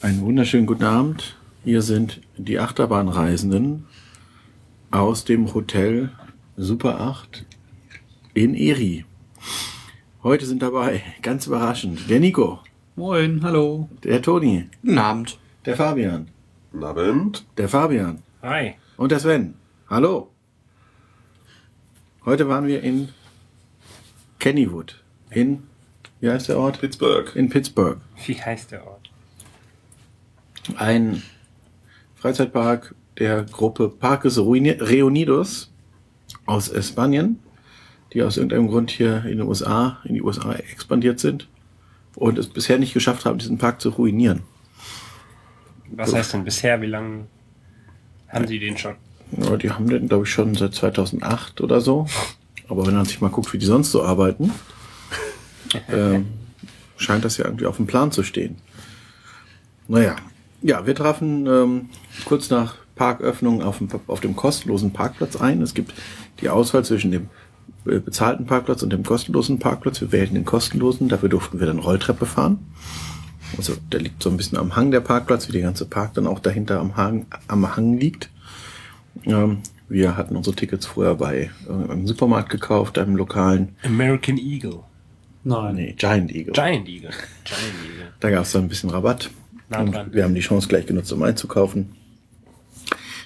Einen wunderschönen guten Abend. Hier sind die Achterbahnreisenden aus dem Hotel Super 8 in Eri. Heute sind dabei, ganz überraschend, der Nico, Moin, hallo. der Toni, Guten Abend. der Fabian, Guten Abend. der Fabian Hi. und der Sven. Hallo. Heute waren wir in Kennywood. In, wie heißt der Ort? Pittsburgh. In Pittsburgh. Wie heißt der Ort? Ein Freizeitpark der Gruppe Parques Reuni- Reunidos aus Spanien, die aus irgendeinem Grund hier in den USA, in die USA expandiert sind und es bisher nicht geschafft haben, diesen Park zu ruinieren. Was heißt denn bisher? Wie lange haben Sie den schon? Ja, die haben den, glaube ich, schon seit 2008 oder so. Aber wenn man sich mal guckt, wie die sonst so arbeiten, ähm, scheint das ja irgendwie auf dem Plan zu stehen. Naja, ja, wir trafen ähm, kurz nach Parköffnung auf dem, auf dem kostenlosen Parkplatz ein. Es gibt die Auswahl zwischen dem äh, bezahlten Parkplatz und dem kostenlosen Parkplatz. Wir wählten den kostenlosen, dafür durften wir dann Rolltreppe fahren. Also der liegt so ein bisschen am Hang der Parkplatz, wie der ganze Park dann auch dahinter am Hang, am Hang liegt. Ähm, wir hatten unsere Tickets vorher bei äh, einem Supermarkt gekauft, einem lokalen, American Eagle. Nein. nee, Giant Eagle. Giant Eagle. Giant Eagle. Da gab es dann ein bisschen Rabatt. Nah und wir haben die Chance gleich genutzt, um einzukaufen.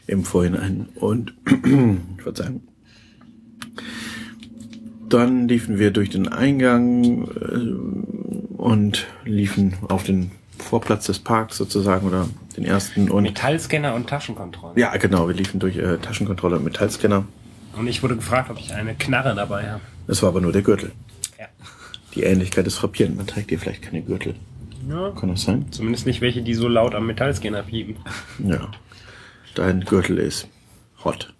Im Vorhinein. Und ich würde sagen, dann liefen wir durch den Eingang äh, und liefen auf den Vorplatz des Parks sozusagen oder den ersten und Metallscanner und Taschenkontrolle. ja genau, wir liefen durch äh, Taschenkontrolle und Metallscanner. Und ich wurde gefragt, ob ich eine Knarre dabei habe. Das war aber nur der Gürtel. Ja. Die Ähnlichkeit ist frappierend. Man trägt hier vielleicht keine Gürtel. Ja. Kann das sein? Zumindest nicht welche, die so laut am Metallscanner piepen. Ja. Dein Gürtel ist hot.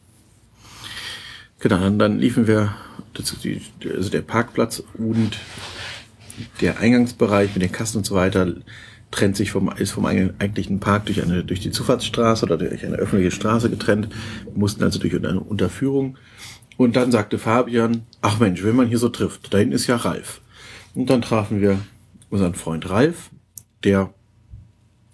Genau, dann, dann liefen wir, die, also der Parkplatz und der Eingangsbereich mit den Kassen und so weiter trennt sich vom, ist vom eigentlichen Park durch eine, durch die Zufahrtsstraße oder durch eine öffentliche Straße getrennt. Wir mussten also durch eine Unterführung. Und dann sagte Fabian, ach Mensch, wenn man hier so trifft, da hinten ist ja Ralf. Und dann trafen wir unseren Freund Ralf, der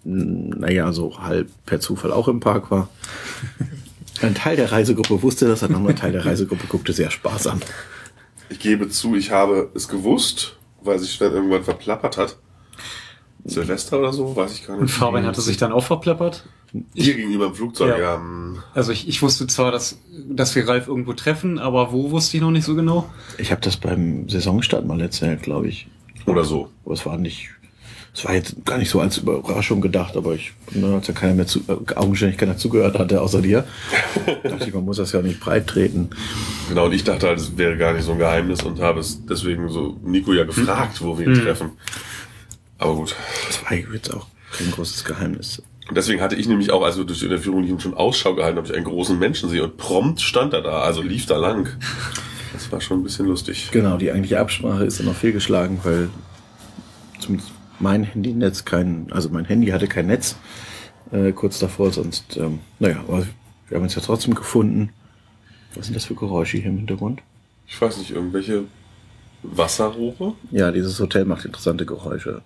naja, so halb per Zufall auch im Park war. Ein Teil der Reisegruppe wusste das, ein anderer Teil der Reisegruppe guckte sehr sparsam. Ich gebe zu, ich habe es gewusst, weil sich Sven irgendwann verplappert hat. Silvester oder so, weiß ich gar nicht. Und Fabian hatte sich dann auch verplappert. Dir gegenüber im Flugzeug, Ja. ja. ähm, Also ich, ich wusste zwar, dass, dass wir Ralf irgendwo treffen, aber wo wusste ich noch nicht so genau. Ich habe das beim Saisonstart mal erzählt, glaube ich. Oder so. Aber es war nicht, es war jetzt gar nicht so als Überraschung gedacht, aber ich, ne, als ja keiner mehr zu, äh, augenscheinlich keiner zugehört hatte, außer dir, dachte ich, man muss das ja nicht breit treten. Genau, und ich dachte halt, es wäre gar nicht so ein Geheimnis und habe es deswegen so Nico ja gefragt, wo wir ihn treffen. Aber gut. Das war jetzt auch kein großes Geheimnis. Und deswegen hatte ich nämlich auch, also durch die Interviewung die schon Ausschau gehalten, ob ich einen großen Menschen sehe und prompt stand er da, also lief da lang. Das war schon ein bisschen lustig. Genau, die eigentliche Absprache ist dann noch fehlgeschlagen, weil zumindest mein Handynetz kein, also mein Handy hatte kein Netz äh, kurz davor, sonst, ähm, naja, aber wir haben uns ja trotzdem gefunden. Was sind das für Geräusche hier im Hintergrund? Ich weiß nicht, irgendwelche Wasserrohre? Ja, dieses Hotel macht interessante Geräusche.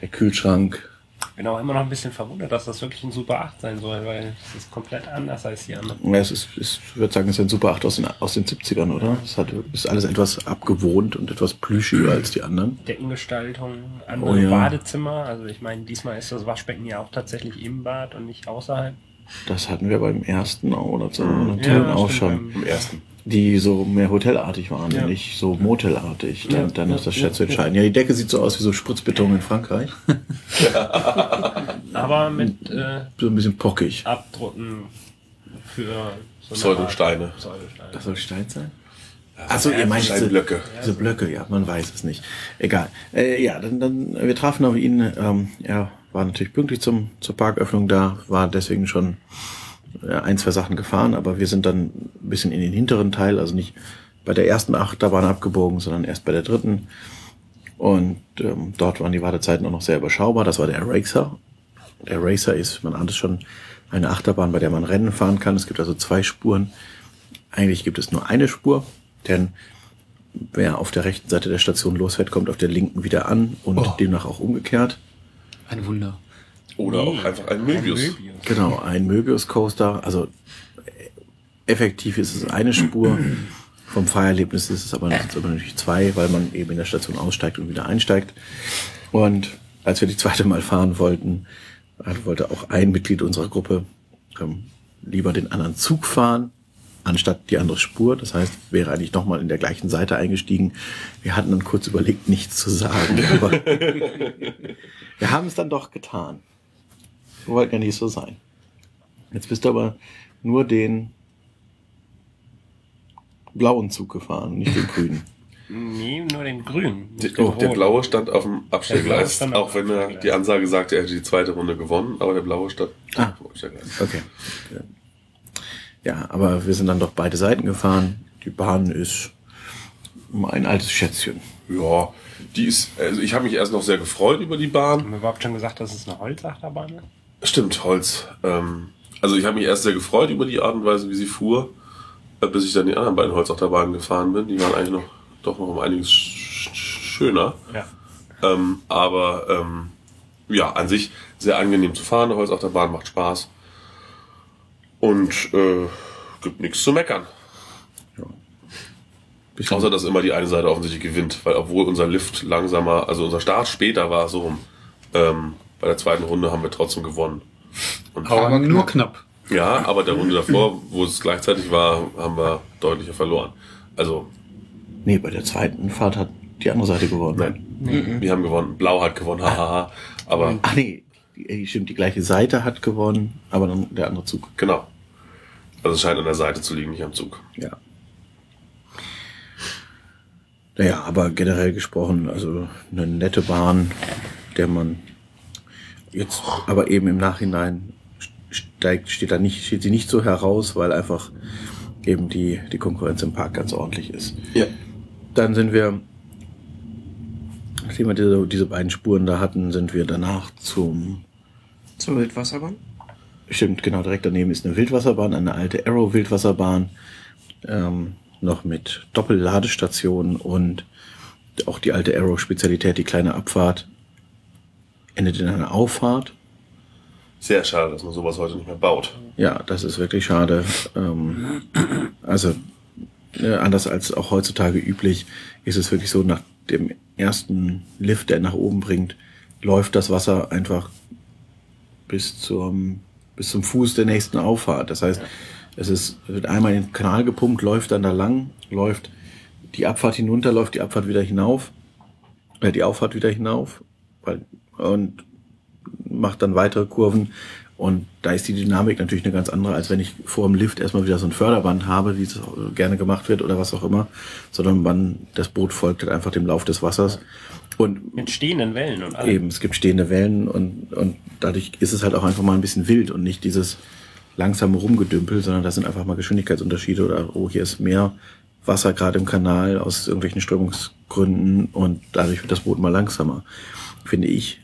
Der Kühlschrank. Bin auch immer noch ein bisschen verwundert, dass das wirklich ein Super 8 sein soll, weil es ist komplett anders als die anderen. Ja, es ist, ich würde sagen, es ist ein Super 8 aus den, aus den 70ern, oder? Es hat, ist alles etwas abgewohnt und etwas plüschiger als die anderen. Deckengestaltung, andere Oh ja. Badezimmer. Also ich meine, diesmal ist das Waschbecken ja auch tatsächlich im Bad und nicht außerhalb. Das hatten wir beim ersten auch oder Hotellen Ja, auch schon. Im ersten. Die so mehr hotelartig waren, Ja. nicht so motelartig. Dann, Ja, dann ja, ist das ja, schwer zu entscheiden. Ja, die Decke sieht so aus wie so Spritzbeton in Frankreich. Aber mit äh, So ein bisschen pockig. Abdrucken für so eine Pseudosteine. Pseudosteine. Das soll Stein sein? Achso, ihr Ja, meint diese Steinblöcke. Diese Blöcke, ja, man weiß es nicht. Egal. Äh, ja, dann, dann, wir trafen auf ihn. Ähm, er war natürlich pünktlich zum, zur Parköffnung da, war deswegen schon ein, zwei Sachen gefahren, aber wir sind dann ein bisschen in den hinteren Teil, also nicht bei der ersten Achterbahn abgebogen, sondern erst bei der dritten. Und ähm, dort waren die Wartezeiten auch noch sehr überschaubar. Das war der Racer. Der Racer ist, man ahnt es schon, eine Achterbahn, bei der man Rennen fahren kann. Es gibt also zwei Spuren. Eigentlich gibt es nur eine Spur, denn wer auf der rechten Seite der Station losfährt, kommt auf der linken wieder an und Oh. demnach auch umgekehrt. Ein Wunder. Oder Nee, auch einfach ein Möbius. Möbius. Genau, ein Möbius Coaster. Also effektiv ist es eine Spur. Vom Fahrerlebnis ist es aber, sind es aber natürlich zwei, weil man eben in der Station aussteigt und wieder einsteigt. Und als wir die zweite Mal fahren wollten, wollte auch ein Mitglied unserer Gruppe ähm, lieber den anderen Zug fahren, anstatt die andere Spur. Das heißt, wäre eigentlich nochmal in der gleichen Seite eingestiegen. Wir hatten dann kurz überlegt, nichts zu sagen. Aber wir haben es dann doch getan. Wir wollten ja nicht so sein. Jetzt bist du aber nur den blauen Zug gefahren, nicht den grünen. Nee, nur den grünen. Den oh, der blaue stand auf dem Abstellgleis, auf auch wenn er die Ansage sagte, er hätte die zweite Runde gewonnen, aber der blaue stand Ah. auf dem Abstellgleis. Okay. Ja, aber wir sind dann doch beide Seiten gefahren. Die Bahn ist ein altes Schätzchen. Ja, die ist, also ich habe mich erst noch sehr gefreut über die Bahn. Haben wir überhaupt schon gesagt, dass es eine Holzachterbahn ist? Stimmt, Holz. Ähm, also ich habe mich erst sehr gefreut über die Art und Weise, wie sie fuhr, äh, bis ich dann die anderen beiden Holzachterbahnen gefahren bin. Die waren eigentlich noch doch noch um einiges sch- sch- schöner. Ja. Ähm, aber ähm, ja, an sich sehr angenehm zu fahren. Eine Holzachterbahn macht Spaß. Und äh, gibt nichts zu meckern. Bisschen, Außer dass immer die eine Seite offensichtlich gewinnt, weil obwohl unser Lift langsamer, also unser Start später war so rum. Ähm, bei der zweiten Runde haben wir trotzdem gewonnen. Und Aber nur knapp. Ja, aber der Runde davor, wo es gleichzeitig war, haben wir deutlicher verloren. Also, nee, bei der zweiten Fahrt hat die andere Seite gewonnen. nein, wir haben gewonnen. Blau hat gewonnen, hahaha. Aber Ach nee, die, stimmt, die gleiche Seite hat gewonnen, aber dann der andere Zug. genau. Also es scheint an der Seite zu liegen, nicht am Zug. Ja. Naja, aber generell gesprochen, also eine nette Bahn, der man jetzt aber eben im Nachhinein steigt, steht da nicht, steht sie nicht so heraus, weil einfach eben die, die Konkurrenz im Park ganz ordentlich ist. Ja. Dann sind wir, nachdem wir diese, diese beiden Spuren da hatten, sind wir danach zum Zur Wildwasserbahn? Stimmt, genau, direkt daneben ist eine Wildwasserbahn, eine alte Arrow-Wildwasserbahn, ähm, noch mit Doppelladestation und auch die alte Arrow-Spezialität, die kleine Abfahrt, endet in einer Auffahrt. Sehr schade, dass man sowas heute nicht mehr baut. Ja, das ist wirklich schade. Ähm, also äh, anders als auch heutzutage üblich, ist es wirklich so, nach dem ersten Lift, der nach oben bringt, läuft das Wasser einfach bis zum, bis zum Fuß der nächsten Auffahrt. Das heißt, es ist, wird einmal in den Kanal gepumpt, läuft dann da lang, läuft die Abfahrt hinunter, läuft die Abfahrt wieder hinauf, äh, die Auffahrt wieder hinauf weil, und macht dann weitere Kurven. Und da ist die Dynamik natürlich eine ganz andere, als wenn ich vor dem Lift erstmal wieder so ein Förderband habe, wie es gerne gemacht wird oder was auch immer, sondern man, das Boot folgt halt einfach dem Lauf des Wassers. Und Mit stehenden Wellen und allem. Eben, es gibt stehende Wellen und, und dadurch ist es halt auch einfach mal ein bisschen wild und nicht dieses langsame Rumgedümpel, sondern das sind einfach mal Geschwindigkeitsunterschiede oder oh, hier ist mehr Wasser gerade im Kanal aus irgendwelchen Strömungsgründen und dadurch wird das Boot mal langsamer. Finde ich.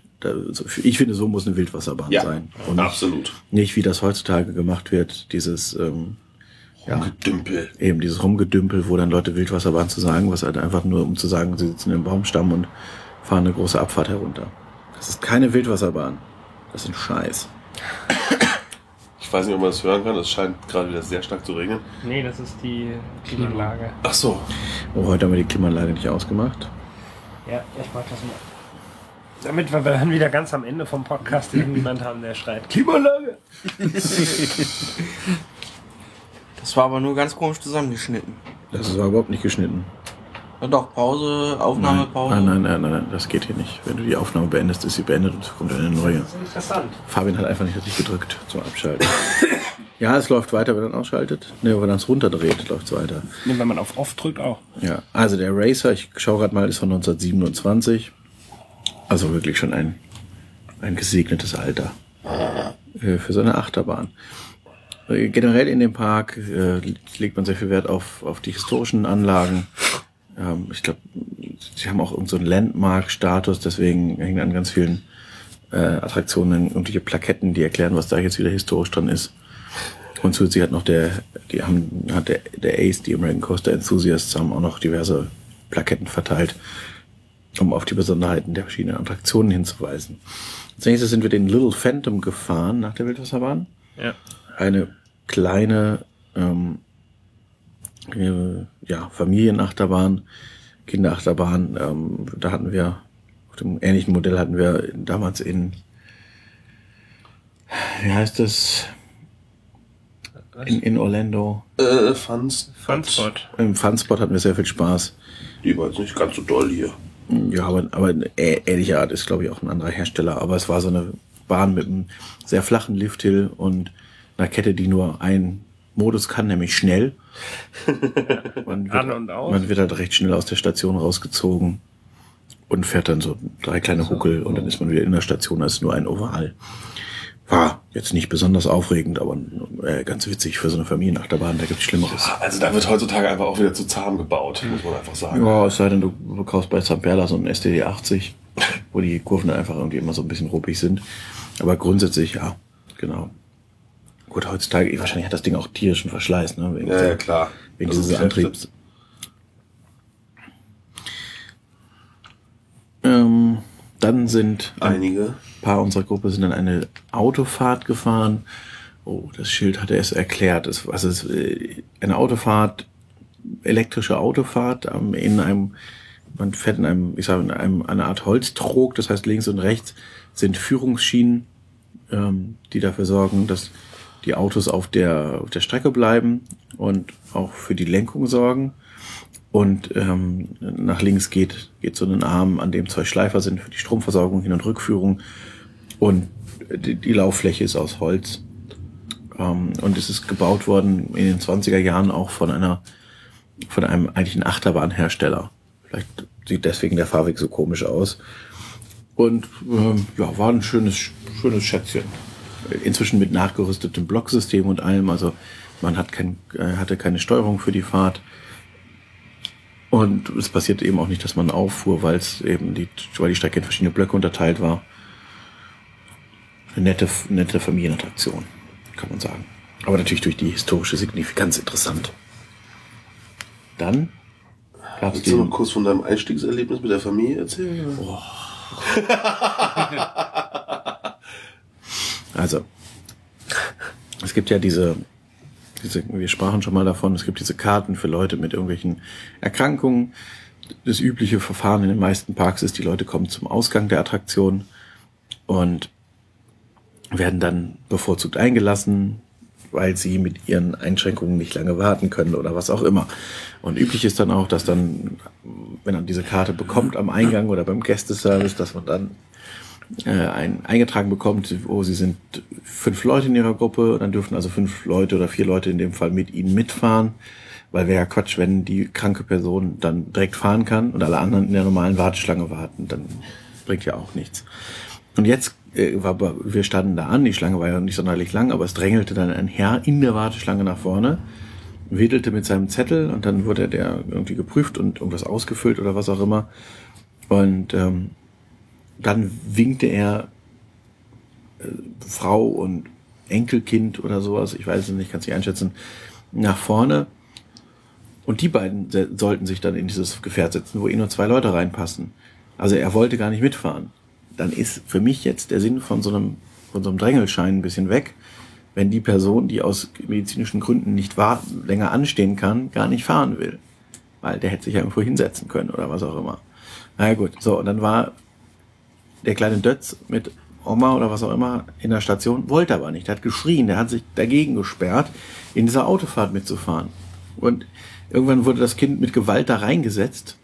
So- ich finde, so muss eine Wildwasserbahn sein. Und absolut. nicht wie das heutzutage gemacht wird, dieses ähm, ja, Dümpel. eben dieses Rumgedümpel, wo dann Leute Wildwasserbahn zu sagen, was halt einfach nur um zu sagen, sie sitzen im Baumstamm und fahren eine große Abfahrt herunter. Das ist keine Wildwasserbahn. Das ist ein Scheiß. Ich weiß nicht, ob man das hören kann. Es scheint gerade wieder sehr stark zu regnen. Nee, das ist die Klimaanlage. Ach so. Oh, heute haben wir die Klimaanlage nicht ausgemacht. Ja, ich mach das mal. Damit wir dann wieder ganz am Ende vom Podcast irgendjemand haben, der schreit Klimaanlage. Das war aber nur ganz komisch zusammengeschnitten. Das war überhaupt nicht geschnitten. Ja, doch, Pause, Aufnahmepause. Nein, nein, nein, nein, nein, das geht hier nicht. Wenn du die Aufnahme beendest, ist sie beendet und es kommt eine neue. Das ist interessant. Fabian hat einfach nicht richtig gedrückt zum Abschalten. ja, es läuft weiter, wenn man ausschaltet. Ne, wenn man es runterdreht, läuft es weiter. Nee, wenn man auf Off drückt auch. Ja, also der Racer, ich schaue gerade mal, ist von 1927. Also wirklich schon ein, ein gesegnetes Alter äh, für so eine Achterbahn. Äh, Generell in dem Park äh, legt man sehr viel Wert auf, auf die historischen Anlagen. Ähm, ich glaube, sie haben auch irgendeinen so Landmark-Status, deswegen hängen an ganz vielen äh, Attraktionen irgendwelche Plaketten, die erklären, was da jetzt wieder historisch dran ist. Und zusätzlich hat noch der, die haben, hat der, der Ace, die American Coaster Enthusiasts, haben auch noch diverse Plaketten verteilt, um auf die Besonderheiten der verschiedenen Attraktionen hinzuweisen. Als nächstes sind wir den Little Phantom gefahren nach der Wildwasserbahn. Ja. Eine kleine ähm, äh, ja, Familienachterbahn, Kinderachterbahn. Ähm, da hatten wir, auf dem ähnlichen Modell hatten wir damals in, wie heißt es, in, in Orlando, Äh, Fans. Funspot. im Funspot hatten wir sehr viel Spaß. Die war jetzt nicht ganz so doll hier. Ja, aber, aber eine ä- ähnliche Art ist, glaube ich, auch ein anderer Hersteller. Aber es war so eine Bahn mit einem sehr flachen Lifthill und einer Kette, die nur einen Modus kann, nämlich schnell. Man wird, An und aus. Man wird halt recht schnell aus der Station rausgezogen und fährt dann so drei kleine Huckel und dann ist man wieder in der Station, das ist nur ein Oval. War jetzt nicht besonders aufregend, aber äh, ganz witzig für so eine Familienachterbahn, da gibt's Schlimmeres. Also da wird heutzutage einfach auch wieder zu zahm gebaut, muss man einfach sagen. Ja, es sei denn, du kaufst bei St. Perla so einen STD 80, wo die Kurven einfach irgendwie immer so ein bisschen ruppig sind. Aber grundsätzlich, ja, genau. Gut, heutzutage, wahrscheinlich hat das Ding auch tierischen Verschleiß, ne? Wegen, Ja, dieser- ja, klar. wegen Also dieses. Antriebs. Ähm, dann sind ein Einige. paar unserer Gruppe sind dann eine Autofahrt gefahren. Oh, das Schild hatte es erklärt. Es, was ist äh, eine Autofahrt, elektrische Autofahrt ähm, in einem, man fährt in einem, ich sage, in einem, einer Art Holztrog. Das heißt, links und rechts sind Führungsschienen, ähm, die dafür sorgen, dass die Autos auf der, auf der Strecke bleiben und auch für die Lenkung sorgen. Und ähm, nach links geht, geht so ein Arm, an dem zwei Schleifer sind für die Stromversorgung, Hin- und Rückführung. Und die, die Lauffläche ist aus Holz. Ähm, und es ist gebaut worden in den 20er Jahren auch von einer, von einem eigentlichen Achterbahnhersteller. Vielleicht sieht deswegen der Fahrweg so komisch aus. Und ähm, ja, war ein schönes, schönes Schätzchen. Inzwischen mit nachgerüstetem Blocksystem und allem. Also man hat kein, äh, hatte keine Steuerung für die Fahrt. Und es passiert eben auch nicht, dass man auffuhr, weil es eben die, weil die Strecke in verschiedene Blöcke unterteilt war. Eine nette, nette Familienattraktion, kann man sagen. Aber natürlich durch die historische Signifikanz interessant. Dann gab es Willst du noch kurz von deinem Einstiegserlebnis mit der Familie erzählen? also es gibt ja diese, diese, wir sprachen schon mal davon, es gibt diese Karten für Leute mit irgendwelchen Erkrankungen. Das übliche Verfahren in den meisten Parks ist, die Leute kommen zum Ausgang der Attraktion und werden dann bevorzugt eingelassen, weil sie mit ihren Einschränkungen nicht lange warten können oder was auch immer. Und üblich ist dann auch, dass dann, wenn man diese Karte bekommt am Eingang oder beim Gästeservice, dass man dann äh, ein, eingetragen bekommt, wo sie sind fünf Leute in ihrer Gruppe, dann dürfen also fünf Leute oder vier Leute in dem Fall mit ihnen mitfahren, weil wäre ja Quatsch, wenn die kranke Person dann direkt fahren kann und alle anderen in der normalen Warteschlange warten, dann bringt ja auch nichts. Und jetzt äh, war, wir standen da an, die Schlange war ja nicht sonderlich lang, aber es drängelte dann ein Herr in der Warteschlange nach vorne, wedelte mit seinem Zettel und dann wurde der irgendwie geprüft und irgendwas ausgefüllt oder was auch immer. Und ähm, dann winkte er äh, Frau und Enkelkind oder sowas, ich weiß es nicht, kann es nicht einschätzen, nach vorne. Und die beiden sollten sich dann in dieses Gefährt setzen, wo eh nur zwei Leute reinpassen. Also er wollte gar nicht mitfahren. Dann ist für mich jetzt der Sinn von so einem, von so einem Drängelschein ein bisschen weg, wenn die Person, die aus medizinischen Gründen nicht warten, länger anstehen kann, gar nicht fahren will. Weil der hätte sich ja irgendwo hinsetzen können oder was auch immer. Na ja, gut, so, und dann war der kleine Dötz mit Oma oder was auch immer in der Station, wollte aber nicht. Der hat geschrien, der hat sich dagegen gesperrt, in dieser Autofahrt mitzufahren. Und irgendwann wurde das Kind mit Gewalt da reingesetzt.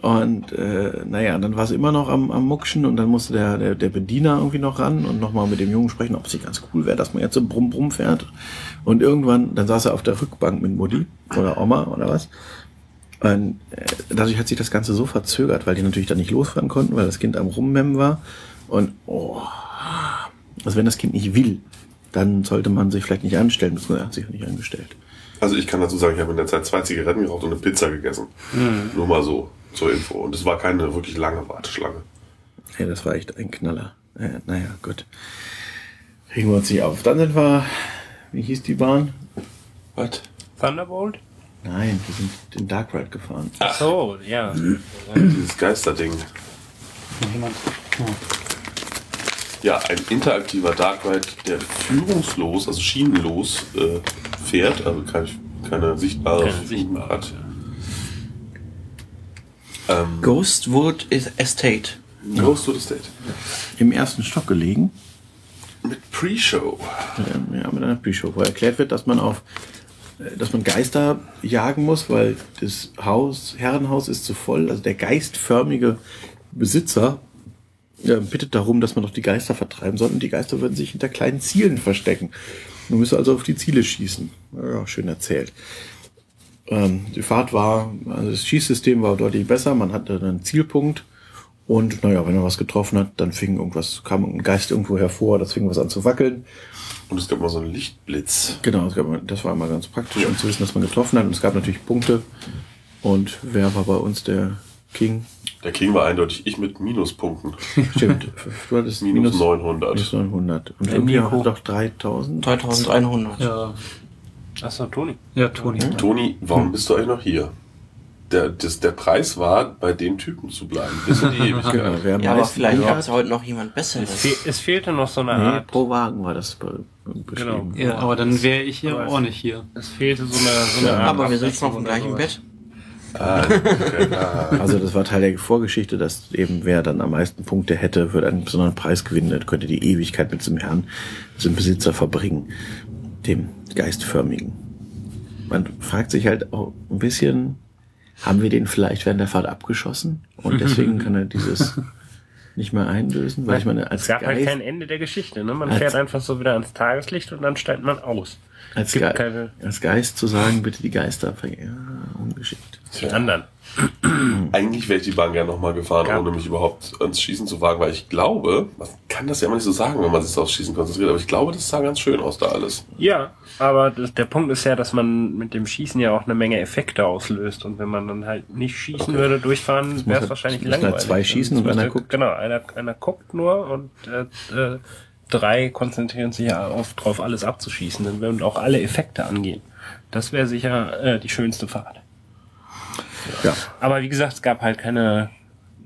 Und äh, naja, dann war es immer noch am, am Muckschen und dann musste der, der, der Bediener irgendwie noch ran und nochmal mit dem Jungen sprechen, ob es nicht ganz cool wäre, dass man jetzt so brumm brumm fährt. Und irgendwann, dann saß er auf der Rückbank mit Mutti oder Oma oder was. Und äh, dadurch hat sich das Ganze so verzögert, weil die natürlich dann nicht losfahren konnten, weil das Kind am Rummemmen war. Und oh, also wenn das Kind nicht will, dann sollte man sich vielleicht nicht anstellen. Das er hat sich nicht angestellt. Also ich kann dazu sagen, ich habe in der Zeit zwei Zigaretten geraucht und eine Pizza gegessen. Nur mal so zur Info. Und es war keine wirklich lange Warteschlange. Ja, das war echt ein Knaller. Äh, naja, gut. Regen wir uns nicht auf. Dann sind wir, wie hieß die Bahn? Was? Thunderbolt? Nein, wir sind den Dark Ride gefahren. Ach so, ja. Dieses Geisterding. Jemand? Ja, ein interaktiver Dark Ride, der führungslos, also schienenlos äh, fährt, also keine, keine sichtbare Keine Führung hat. Ähm, Ghostwood Estate. Ghost to the State. Im ersten Stock gelegen. Mit Pre-Show. ähm, ja, mit einer Pre-Show, wo erklärt wird, dass man auf, dass man Geister jagen muss, weil das Haus, Herrenhaus ist zu voll. Also der geistförmige Besitzer äh, bittet darum, dass man doch die Geister vertreiben soll. Und die Geister würden sich hinter kleinen Zielen verstecken. Man müsse also auf die Ziele schießen. Ja, schön erzählt. Ähm, die Fahrt war, also das Schießsystem war deutlich besser. Man hatte einen Zielpunkt. Und naja, wenn er was getroffen hat, dann fing irgendwas, kam ein Geist irgendwo hervor, das fing was an zu wackeln. Und es gab mal so einen Lichtblitz. Genau, das, gab, das war immer ganz praktisch, um zu wissen, dass man getroffen hat. Und es gab natürlich Punkte. Und wer war bei uns der King? Der King war eindeutig ich mit Minuspunkten. Stimmt, du hattest Minus 900. Minus 900. Und Der irgendwie Nico. hat doch 3000. 3100. Ja, Achso, Toni. ja, Toni. Toni, warum bist du eigentlich noch hier? Der, das, der Preis war, bei dem Typen zu bleiben, bis in die Ewigkeit. Genau, Ja, aber vielleicht ja, gab es heute noch jemand Es, Besseres. fe es fehlte noch so eine Nee, Art. pro Wagen war das beschrieben. Ja, aber dann wäre ich hier auch nicht hier. Es fehlte so eine, so eine Ja, Art. Aber wir sitzen auf dem gleichen Bett. Ah, okay, ah. Also das war Teil der Vorgeschichte, dass eben wer dann am meisten Punkte hätte, würde einen besonderen Preis gewinnen. Er könnte die Ewigkeit mit diesem Herrn, diesem Besitzer verbringen. Dem Geistförmigen. Man fragt sich halt auch ein bisschen, haben wir den vielleicht während der Fahrt abgeschossen? Und deswegen kann er dieses nicht mehr einlösen? Weil ich meine, als Es gab halt Geist, kein Ende der Geschichte. Ne? Man Als- fährt einfach so wieder ans Tageslicht und dann steigt man aus. als, Ge als Geist zu sagen, bitte die Geister. Ja, ungeschickt. Die anderen. Eigentlich wäre ich die Bahn gerne nochmal gefahren, Ja. ohne mich überhaupt ans Schießen zu wagen, weil ich glaube, man kann das ja immer nicht so sagen, wenn man sich aufs Schießen konzentriert, aber ich glaube, das sah ganz schön aus da alles. Ja, aber das, der Punkt ist ja, dass man mit dem Schießen ja auch eine Menge Effekte auslöst. Und wenn man dann halt nicht schießen Okay. würde, durchfahren, wäre halt- es wahrscheinlich es müssen halt langweilig. zwei schießen und Es einer guckt. Genau, einer, einer guckt nur und äh, äh, drei konzentrieren sich ja auf, drauf, alles abzuschießen. Dann würden auch alle Effekte angehen. Das wäre sicher äh, die schönste Fahrt. Ja. Aber wie gesagt, es gab halt keine.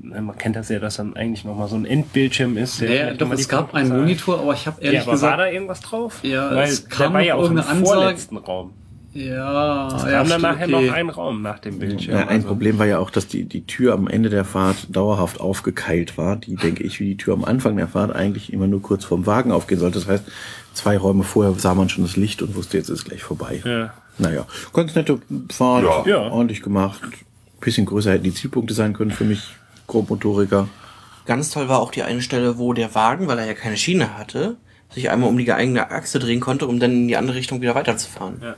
Man kennt das ja, dass dann eigentlich nochmal so ein Endbildschirm ist. der Ja, doch, es gab Punkte einen. Monitor, aber ich habe Ja, ehrlich aber war gesagt. da irgendwas drauf? Ja, Weil es der kam war ja auch im vorletzten Raum. Ja, Es ja, kam dann stimmt, nachher okay. noch ein Raum nach dem Bildschirm. Ja, ein Also- Problem war ja auch, dass die, die Tür am Ende der Fahrt dauerhaft aufgekeilt war, die, denke ich, wie die Tür am Anfang der Fahrt eigentlich immer nur kurz vorm Wagen aufgehen sollte. Das heißt, zwei Räume vorher sah man schon das Licht und wusste, jetzt ist es gleich vorbei. Ja. Naja, ganz nette Fahrt, Ja. Ja. ordentlich gemacht. Bisschen größer hätten die Zielpunkte sein können für mich, Grobmotoriker. Ganz toll war auch die eine Stelle, wo der Wagen, weil er ja keine Schiene hatte, sich einmal um die eigene Achse drehen konnte, um dann in die andere Richtung wieder weiterzufahren. Ja.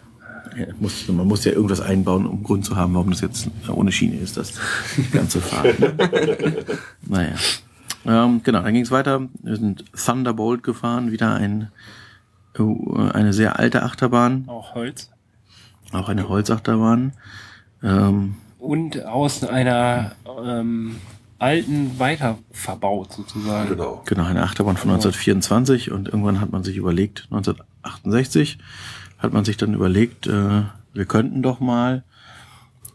Ja, muss, man muss ja irgendwas einbauen, um Grund zu haben, warum das jetzt ohne Schiene ist, das ganze Fahrt. Ne? naja. Ähm, genau, dann ging es weiter. Wir sind Thunderbolt gefahren, wieder ein, oh, eine sehr alte Achterbahn, Auch Holz. Auch eine Holzachterbahn. Ähm, Und aus einer ähm, alten weiter verbaut sozusagen. Genau. Genau, eine Achterbahn von 1924 und irgendwann hat man sich überlegt, 1968 hat man sich dann überlegt, äh, wir könnten doch mal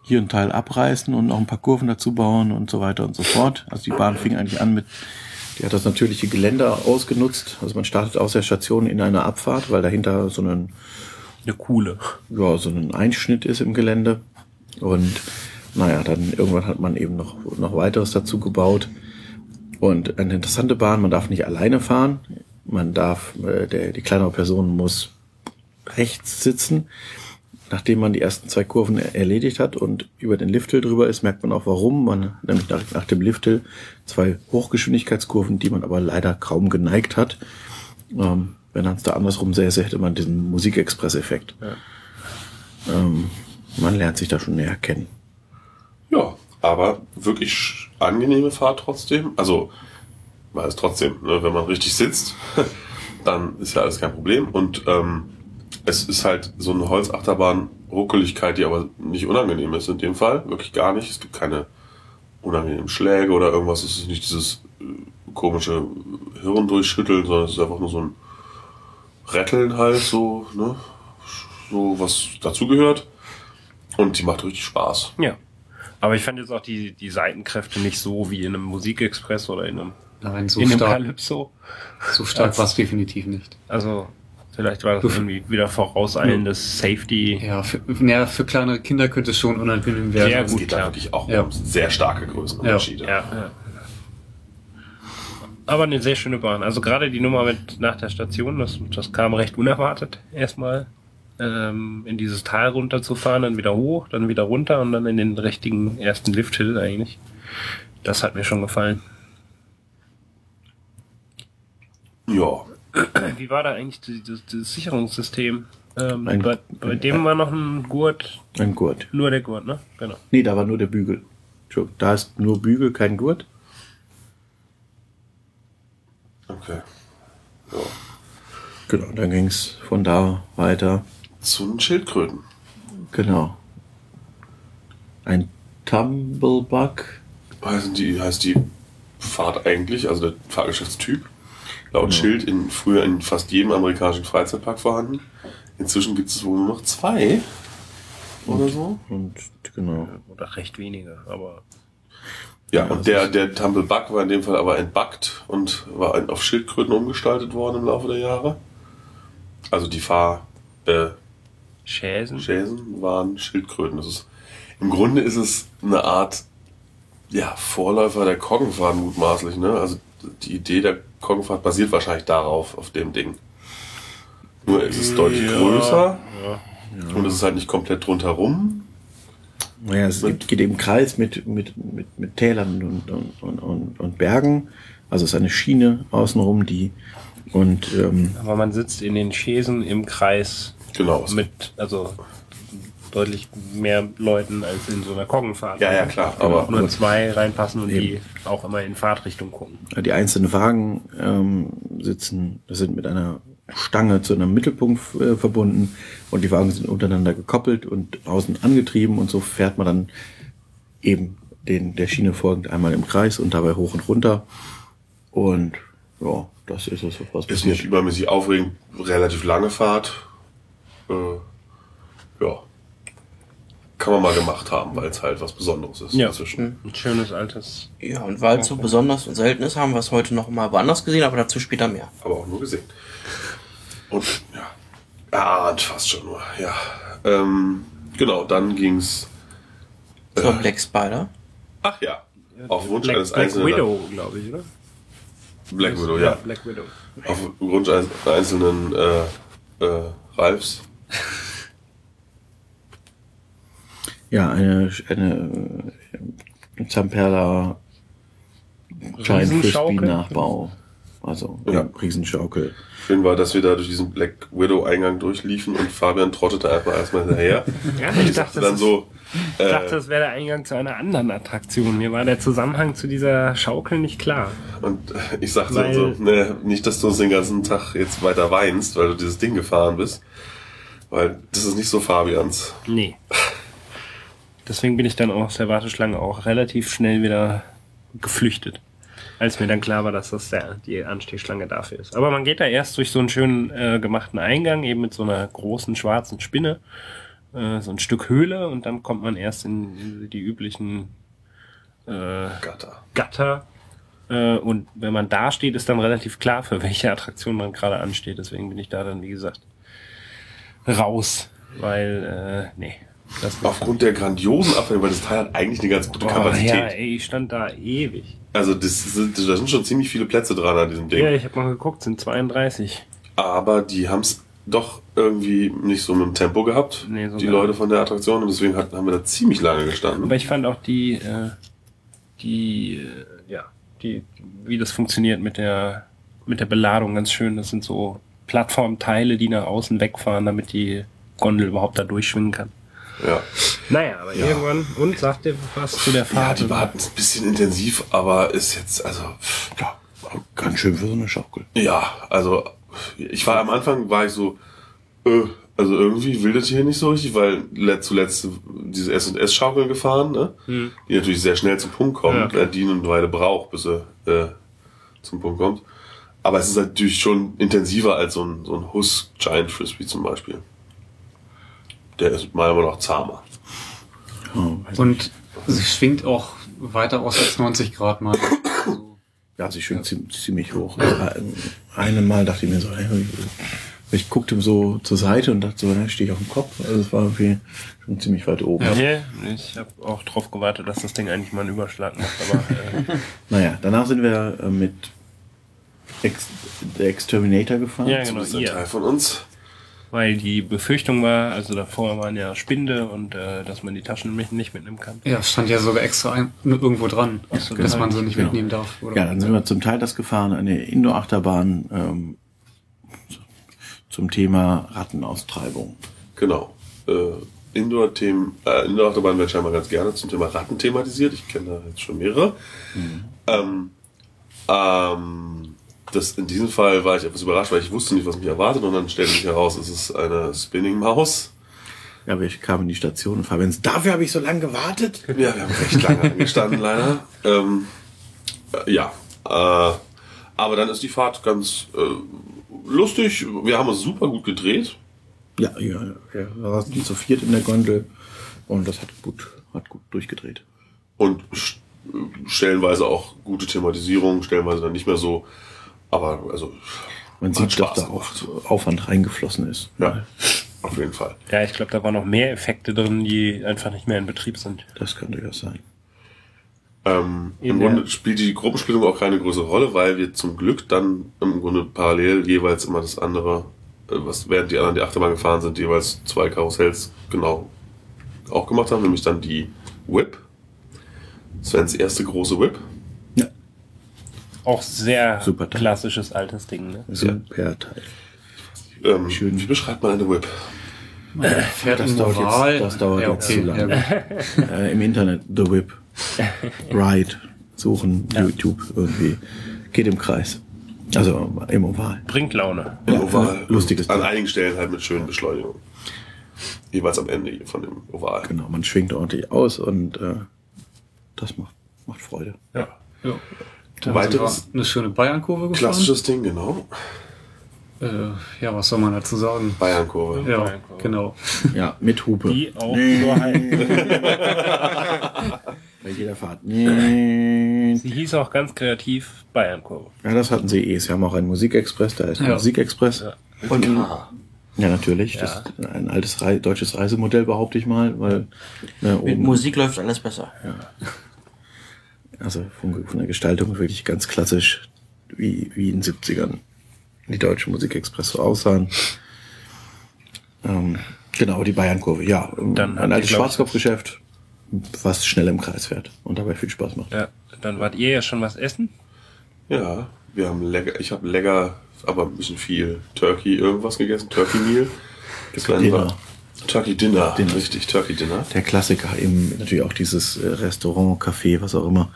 hier einen Teil abreißen und noch ein paar Kurven dazu bauen und so weiter und so fort. Also die Bahn fing eigentlich an mit, die hat das natürliche Geländer ausgenutzt. Also man startet aus der Station in eine Abfahrt, weil dahinter so ein Eine coole. ja, so ein Einschnitt ist im Gelände. Und naja, dann irgendwann hat man eben noch, noch weiteres dazu gebaut. Und eine interessante Bahn, man darf nicht alleine fahren. Man darf, äh, der, die kleinere Person muss rechts sitzen. Nachdem man die ersten zwei Kurven er- erledigt hat und über den Lifthill drüber ist, merkt man auch warum. Man nämlich nach, nach dem Lifthill zwei Hochgeschwindigkeitskurven, die man aber leider kaum geneigt hat. Ähm, wenn man es da andersrum säße, hätte man diesen Musikexpress-Effekt. Ähm, man lernt sich da schon näher kennen. Ja, aber wirklich angenehme Fahrt trotzdem. Also, war es trotzdem, ne, wenn man richtig sitzt, dann ist ja alles kein Problem. Und ähm, es ist halt so eine Holzachterbahn-Ruckeligkeit, die aber nicht unangenehm ist in dem Fall. Wirklich gar nicht. Es gibt keine unangenehmen Schläge oder irgendwas. Es ist nicht dieses äh, komische Hirn durchschütteln, sondern es ist einfach nur so ein Retteln halt, so, ne? So was dazugehört. Und die macht richtig Spaß. Ja. Aber ich fand jetzt auch die, die Seitenkräfte nicht so wie in einem Musikexpress oder in einem, Nein, so in einem stark, Calypso. so stark war es definitiv nicht. Also, vielleicht war das irgendwie wieder vorauseilendes Safety. Ja, für, ja, für kleinere Kinder könnte es schon unangenehm werden. Ja, Es gut, geht da wirklich auch Ja. um sehr starke Größenunterschiede. Ja, ja. Aber eine sehr schöne Bahn. Also gerade die Nummer mit nach der Station, das, das kam recht unerwartet. Erstmal ähm, in dieses Tal runterzufahren, dann wieder hoch, dann wieder runter und dann in den richtigen ersten Lifthill eigentlich. Das hat mir schon gefallen. ja. Wie war da eigentlich das, das Sicherungssystem? Ähm, Ein- bei, bei dem war noch ein Gurt, Ein Gurt. nur der Gurt, ne? Genau. Nee, da war nur der Bügel. Da ist nur Bügel, kein Gurt. Okay. Ja. Genau, dann ging's von da weiter. Zu den Schildkröten. Genau. Ein Tumblebug. Heißen die, heißt die Fahrt eigentlich, also der Fahrgeschäftstyp, laut Schild in, früher in fast jedem amerikanischen Freizeitpark vorhanden. Inzwischen gibt es wohl nur noch zwei oder so. Und genau. Oder recht wenige, aber Ja, und der, der Tumblebug war in dem Fall aber entbuggt und war ein- auf Schildkröten umgestaltet worden im Laufe der Jahre. Also die Fahr, äh, Schäsen. Schäsen waren Schildkröten. Das ist, Im Grunde ist es eine Art ja, Vorläufer der Koggenfahrt mutmaßlich. Ne? Also die Idee der Koggenfahrt basiert wahrscheinlich darauf, auf dem Ding. Nur es ist deutlich größer und es ist halt nicht komplett rundherum. Naja, es gibt, geht im Kreis mit, mit, mit, mit Tälern und, und, und, und, und Bergen. Also es ist eine Schiene außenrum, die und ähm, Aber man sitzt in den Schäsen im Kreis Genau. Mit, also deutlich mehr Leuten als in so einer Koggenfahrt. Ja, ja, klar. Aber Nur zwei reinpassen und Eben. die auch immer in Fahrtrichtung gucken. die einzelnen Wagen ähm, sitzen, das sind mit einer Stange zu einem Mittelpunkt äh, verbunden und die Wagen sind untereinander gekoppelt und außen angetrieben und so fährt man dann eben den, der Schiene folgend einmal im Kreis und dabei hoch und runter. Und ja, das ist es, was ist nicht übermäßig aufregend. Relativ lange Fahrt. Äh, ja. Kann man mal gemacht haben, weil es halt was Besonderes ist Ja. inzwischen. Ein schönes altes. Ja, und weil es so besonders und selten ist, haben wir es heute noch mal woanders gesehen, aber dazu später mehr. aber auch nur gesehen. Und ja, erahnt fast schon nur, ja. Ähm, genau, dann ging's. Zur Black Spider. Ach ja, auf Wunsch Black, eines Black einzelnen. Widow, glaube ich, oder? Black Widow, ja. Black Widow. Auf Wunsch eines einzelnen äh, äh, Ralfs. Ja, eine, eine äh, Zamperla Giant Frisbee. Nachbau. Also Ja. Riesenschaukel. Schön war, dass wir da durch diesen Black Widow Eingang durchliefen und Fabian trottete einfach erstmal hinterher. Ja, ich dachte, dann das, so, ich äh, dachte, das wäre der Eingang zu einer anderen Attraktion. Mir war der Zusammenhang zu dieser Schaukel nicht klar. Und ich sagte Weil- so, ne, nicht, dass du uns den ganzen Tag jetzt weiter weinst, weil du dieses Ding gefahren bist. Weil das ist nicht so Fabians. Nee. Deswegen bin ich dann aus der Warteschlange auch relativ schnell wieder geflüchtet. Als mir dann klar war, dass das der, die Anstehschlange dafür ist. Aber man geht da erst durch so einen schönen äh, gemachten Eingang, eben mit so einer großen schwarzen Spinne, äh, so ein Stück Höhle und dann kommt man erst in, in die üblichen äh, Gatter. Gatter. Äh, und wenn man da steht, ist dann relativ klar, für welche Attraktion man gerade ansteht. Deswegen bin ich da dann, wie gesagt, raus. Weil, äh, nee. Aufgrund der grandiosen Abwendung, weil das Teil hat eigentlich eine ganz gute Kapazität. ja, ey, ich stand da ewig. Also das sind, da sind schon ziemlich viele Plätze dran an diesem Ding. Ja, ich habe mal geguckt, sind 32. Aber die haben es doch irgendwie nicht so mit dem Tempo gehabt, Nee, so die gar Leute von der Attraktion. Und deswegen hat, haben wir da ziemlich lange gestanden. Aber ich fand auch die, äh, die, äh, ja, die, wie das funktioniert mit der, mit der Beladung ganz schön. Das sind so Plattformteile, die nach außen wegfahren, damit die Gondel überhaupt da durchschwingen kann. Ja. Naja, aber Ja. irgendwann, und sagt dir was zu der ja, Fahrt? die war ein bisschen intensiv, aber ist jetzt, also, Ja, ganz schön für so eine Schaukel. ja, also, ich war am Anfang, war ich so, äh, also irgendwie will das hier nicht so richtig, weil let- zuletzt diese S&S-Schaukeln gefahren, ne? Hm. die natürlich sehr schnell zum Punkt kommt, Ja, äh, die eine Weile braucht, bis sie äh, zum Punkt kommt. Aber es ist natürlich schon intensiver als so ein, so ein Huss Giant Frisbee zum Beispiel. Der ist meiner Meinung nach zahmer. Ja, weiß Und sie schwingt auch weiter aus als 90 Grad mal. Also, Ja, sie schwingt ziemlich, ziemlich hoch. Ein- Einem Mal dachte ich mir so, ich guckte so zur Seite und dachte so, da stehe ich auf dem Kopf. Also es war irgendwie schon ziemlich weit oben. Ja. Nee, ich habe auch drauf gewartet, dass das Ding eigentlich mal einen Überschlag macht, aber äh, Naja, danach sind wir äh, mit Ex der Exterminator gefahren. Ja, Das genau, ist ein. Teil von uns. Weil die Befürchtung war, also davor waren ja Spinde und äh, dass man die Taschen nicht nicht mitnehmen kann. ja, stand ja sogar extra ein, irgendwo dran, so, dass genau. man sie nicht Genau. mitnehmen darf. Oder? Ja, dann sind wir zum Teil das gefahren, eine Indoor-Achterbahn ähm, zum Thema Rattenaustreibung. Genau. Äh, Indoor-Themen, äh, Indoor-Achterbahn werden scheinbar ganz gerne zum Thema Ratten thematisiert. Ich kenne da jetzt schon mehrere. Ähm, ähm, das, in diesem Fall war ich etwas überrascht, weil ich wusste nicht, was mich erwartet und dann stellte sich heraus, es ist eine Spinning Maus. Ja, wir kamen in die Station und Fabian, dafür habe ich so lange gewartet. Ja, wir haben recht lange angestanden, leider. Ähm, äh, ja, äh, aber dann ist die Fahrt ganz äh, lustig. Wir haben uns super gut gedreht. Ja, ja, ja. Wir saßen zu viert in der Gondel und das hat gut, hat gut durchgedreht. und st- stellenweise auch gute Thematisierung, stellenweise dann nicht mehr so. Aber also Man sieht, dass Spaß da auch Aufwand reingeflossen ist. ja, auf jeden Fall. Ja, ich glaube, da waren noch mehr Effekte drin, die einfach nicht mehr in Betrieb sind. Das kann durchaus sein. Ähm, Im Grunde spielt die Gruppensplittung auch keine größere Rolle, weil wir zum Glück dann im Grunde parallel jeweils immer das andere, äh, was während die anderen die Achterbahn gefahren sind, jeweils zwei Karussells genau auch gemacht haben, nämlich dann die Whip. Svens erste große Whip. Ja, Auch sehr Super Teil. klassisches altes Ding. Ne? super Teil. Ähm, Schön. Wie beschreibt man eine Whip? Fährt Das im dauert jetzt- das dauert ja, jetzt okay, zu lange. Ja. Äh, Im Internet, The Whip, Ride, suchen, YouTube irgendwie. Geht im Kreis. Also im Oval. Bringt Laune. Im Ja, Oval. lustiges An Ding. einigen Stellen halt mit schönen Beschleunigungen. Jeweils am Ende von dem Oval. Genau, man schwingt ordentlich aus und äh, das macht, macht Freude. Ja. Ja. Dann Weiteres- eine schöne Bayern-Kurve gefahren. Klassisches Ding, genau. Äh, ja, was soll man dazu sagen? Bayernkurve. Ja, Bayern-Kurve. genau. Ja, mit Hupe. Die auch nur halt. Bei jeder Fahrt. Nee. Sie hieß auch ganz kreativ Bayern-Kurve. Ja, das hatten sie eh. Sie haben auch einen Musikexpress, da ist ein Ja. Musikexpress. Ja. Und Ja, natürlich. Das ist ein altes Rei deutsches Reisemodell, behaupte ich mal, weil ne, mit oben, Musik läuft alles besser. Also von, von der Gestaltung wirklich ganz klassisch, wie, wie in den 70ern die deutsche Musikexpress so aussahen. Ähm, genau, die Bayernkurve, ja. Dann ein altes Schwarzkopfgeschäft, was schnell im Kreis fährt und dabei viel Spaß macht. Ja, dann wart ihr ja schon was essen. Ja, wir haben lecker, ich habe lecker, aber ein bisschen viel Turkey irgendwas gegessen, Turkey Meal. Sven Dinner. war- Turkey Dinner, Dinner. richtig, Turkey Dinner. Der Klassiker, eben natürlich auch dieses äh, Restaurant, Café, was auch immer,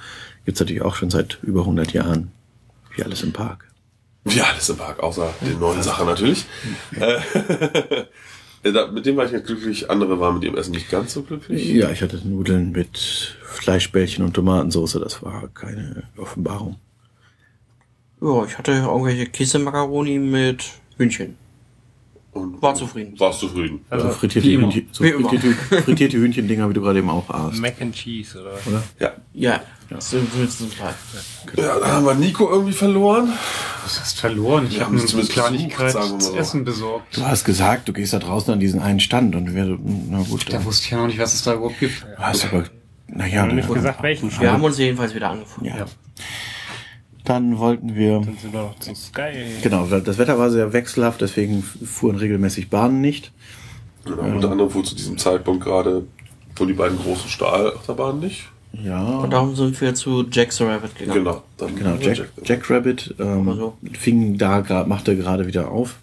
gibt's natürlich auch schon seit über 100 Jahren. Wie alles im Park. Ja, alles im Park, außer den neuen Sachen natürlich. Äh, da, mit dem war ich jetzt glücklich, andere waren mit dem Essen nicht ganz so glücklich. Ja, ich hatte Nudeln mit Fleischbällchen und Tomatensauce. Das war keine Offenbarung. Ja, ich hatte irgendwelche Käse-Macaroni mit Hühnchen. Und War zufrieden. Warst zufrieden. Also ja. frittierte, wie immer. Hühnchen, so Wie immer. frittierte, frittierte Hühnchendinger, wie du gerade eben auch aßt. Mac and Cheese oder? Oder? ja. Ja, so so zum Teil. Ja, dann haben wir Nico irgendwie verloren. Was hast verloren? Ich Wir habe haben mir es eine Kleinigkeit wir so. essen besorgt. Du hast gesagt, du gehst da draußen an diesen einen Stand und wir, na gut, Da wusste ich ja noch nicht, was es da überhaupt gibt. hast du aber, naja, Haben nicht gesagt, welchen Wir haben uns jedenfalls wieder angefunden. ja. Dann wollten wir, Dann sind wir noch zu Sky. genau, das Wetter war sehr wechselhaft, deswegen fuhren regelmäßig Bahnen nicht. Genau, unter anderem wohl zu diesem Zeitpunkt gerade wohl die beiden großen Stahlachterbahnen nicht. Ja, Und darum sind wir zu Jack the Rabbit gegangen. Genau. Dann genau, Jack, Jackrabbit ähm, Oder so. fing da gerade, machte gerade wieder auf.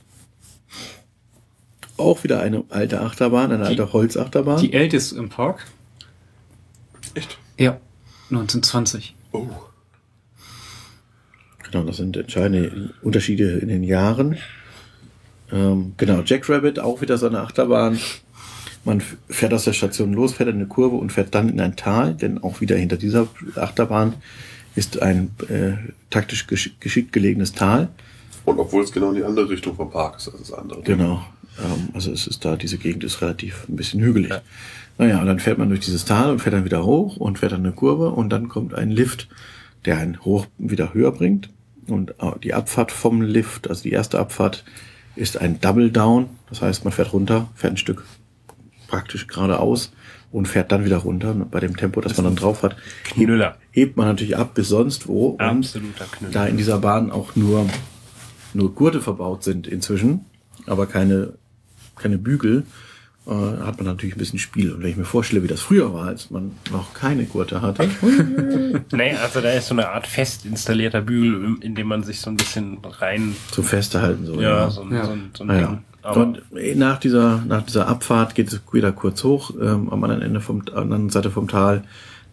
Auch wieder eine alte Achterbahn, eine alte Holzachterbahn. Die älteste im Park? Echt? Ja. 1920. Oh. Genau, das sind entscheidende Unterschiede in den Jahren. Ähm, genau, Jackrabbit, auch wieder so eine Achterbahn. Man fährt aus der Station los, fährt in eine Kurve und fährt dann in ein Tal, denn auch wieder hinter dieser Achterbahn ist ein äh, taktisch gesch geschickt gelegenes Tal. Und obwohl es genau in die andere Richtung vom Park ist als das andere. Genau. Ähm, also es ist da, diese Gegend ist relativ ein bisschen hügelig. Naja, und dann fährt man durch dieses Tal und fährt dann wieder hoch und fährt dann eine Kurve und dann kommt ein Lift, der einen hoch wieder höher bringt. Und äh, die Abfahrt vom Lift, also die erste Abfahrt, ist ein Double Down. Das heißt, man fährt runter, fährt ein Stück praktisch geradeaus und fährt dann wieder runter. Bei dem Tempo, das man dann drauf hat, Knüller. hebt man natürlich ab bis sonst wo. Absoluter Knüller. da in dieser Bahn auch nur, nur Gurte verbaut sind inzwischen, aber keine, keine Bügel, äh, hat man natürlich ein bisschen Spiel. Und wenn ich mir vorstelle, wie das früher war, als man noch keine Gurte hatte, Nee, also da ist so eine Art fest installierter Bügel, in dem man sich so ein bisschen rein, zum Festhalten so. ja, so, ein- Ja. so, ein- so ein Naja. Ding. Aber Und nach dieser, nach dieser Abfahrt geht es wieder kurz hoch, ähm, am anderen Ende vom, anderen Seite vom Tal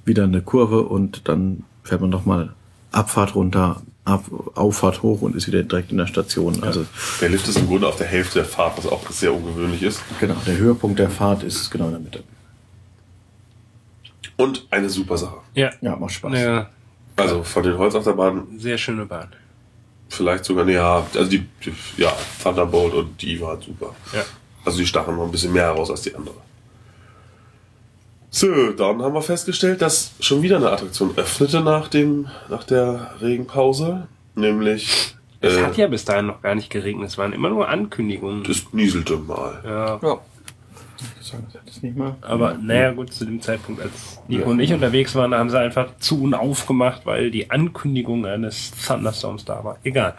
wieder eine Kurve und dann fährt man nochmal Abfahrt runter, Ab, Auffahrt hoch und ist wieder direkt in der Station. Also Der Lift ist im Grunde auf der Hälfte der Fahrt, was auch sehr ungewöhnlich ist. genau, der Höhepunkt der Fahrt ist genau in der Mitte. Und eine super Sache. ja, Ja, macht Spaß. eine Also von den Holzachterbahnen sehr schöne Bahn. vielleicht sogar, nee, ja, also die, die ja, Thunderbolt und die war super. Ja. Also die stachen noch ein bisschen mehr heraus als die andere. So, dann haben wir festgestellt, dass schon wieder eine Attraktion öffnete nach dem, nach der Regenpause. Nämlich, Es äh, hat ja bis dahin noch gar nicht geregnet, es waren immer nur Ankündigungen. es nieselte mal. Ja, Ja. Das nicht mal. aber naja, gut, zu dem Zeitpunkt, als Nico und ich unterwegs waren, haben sie einfach zu und aufgemacht, weil die Ankündigung eines Thunderstorms da war. Egal.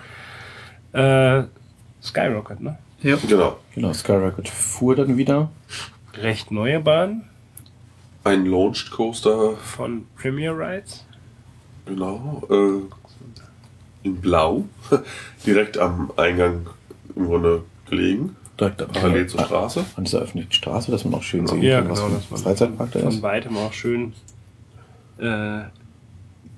Äh, Skyrocket, ne? Ja. Genau. Genau, Skyrocket fuhr dann wieder. Recht neue Bahn Ein Launched Coaster, von Premier Rides. genau, äh, in Blau, direkt am Eingang im Grunde gelegen, Direkt parallel zur Straße. an dieser öffentlichen Straße, dass man auch schön sehen Ja, kann, was genau, für dass ein man Freizeitpark da von ist. weitem auch schön äh,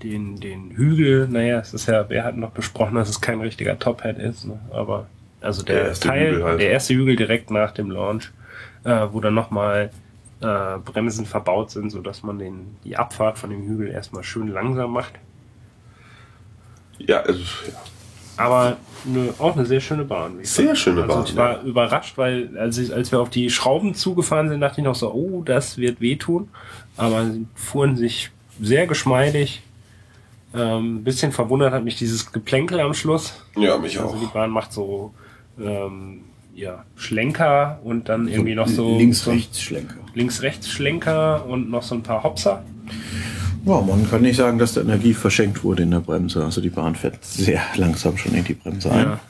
den, den Hügel, naja, es ist ja, wir hatten noch besprochen, dass es kein richtiger Top-Hat ist, ne? aber also der, Der erste Teil, Hügel halt. der erste Hügel direkt nach dem Launch, äh, wo dann nochmal äh, Bremsen verbaut sind, so dass man den, die Abfahrt von dem Hügel erstmal schön langsam macht. Ja, also, ja. Aber eine, auch eine sehr schöne Bahn. Sehr fand. schöne also Bahn, Ich war ja. überrascht, weil als, ich, als wir auf die Schrauben zugefahren sind, dachte ich noch so, oh, das wird wehtun. Aber sie fuhren sich sehr geschmeidig. Ähm, ein bisschen verwundert hat mich dieses Geplänkel am Schluss. ja, mich Also die auch. Bahn macht so ähm, ja, Schlenker und dann irgendwie noch so links, rechts Schlenker. Links-rechts Schlenker und noch so ein paar Hopser. Ja, man kann nicht sagen, dass da Energie verschenkt wurde in der Bremse. Also die Bahn fährt sehr langsam schon in die Bremse ein. Ja.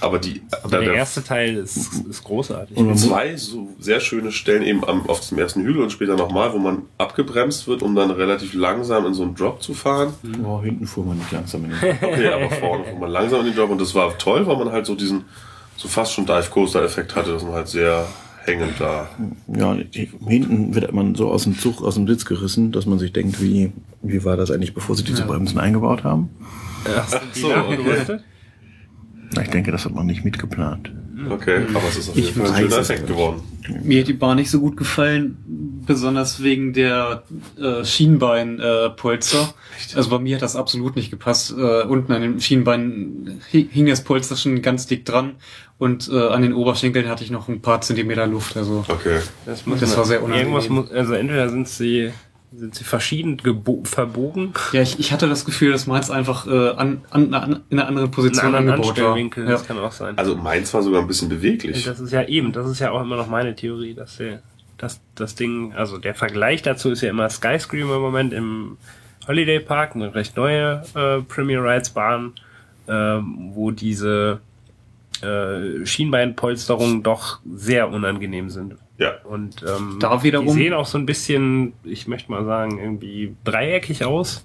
Aber die, der der- erste Teil ist, ist großartig. Und zwei so sehr schöne Stellen eben am, auf dem ersten Hügel und später nochmal, wo man abgebremst wird, um dann relativ langsam in so einen Drop zu fahren. oh, hinten fuhr man nicht langsam in den Okay, aber vorne fuhr man langsam in den Drop und das war toll, weil man halt so diesen, so fast schon Dive Coaster Effekt hatte, dass man halt sehr hängend da. Ja, die, hinten wird man so aus dem Zug, aus dem Sitz gerissen, dass man sich denkt, wie, wie war das eigentlich, bevor sie diese Bremsen eingebaut haben? Ach, so? Na, Ich denke, das hat man nicht mitgeplant. Okay, aber es ist auf jeden Fall ein schöner Effekt geworden. Mir hat die Bahn nicht so gut gefallen, besonders wegen der äh, Schienbeinpolster. Äh, Polster. also bei mir hat das absolut nicht gepasst. Äh, unten an den Schienbeinen hi- hing das Polster schon ganz dick dran und äh, an den Oberschenkeln hatte ich noch ein paar Zentimeter Luft. Also Okay. Das, muss Das man- war sehr unangenehm. Irgendwas muss, also entweder sind sie, sind sie verschieden verbogen, ja, ich, ich hatte das Gefühl, dass meins einfach äh, an, an, an, in einer anderen Position anderen angebaut war. Anstellwinkel, Ja. das kann auch sein. Also meins war sogar ein bisschen beweglich. das ist ja eben, das ist ja auch immer noch meine Theorie, dass der, dass das Ding, also der Vergleich dazu ist ja immer Skyscreamer im Moment im Holiday Park, eine recht neue äh, Premier Rides Bahn, ähm, wo diese äh, Schienbeinpolsterungen doch sehr unangenehm sind. Ja. Und ähm, Da wiederum- die sehen auch so ein bisschen, ich möchte mal sagen, irgendwie dreieckig aus.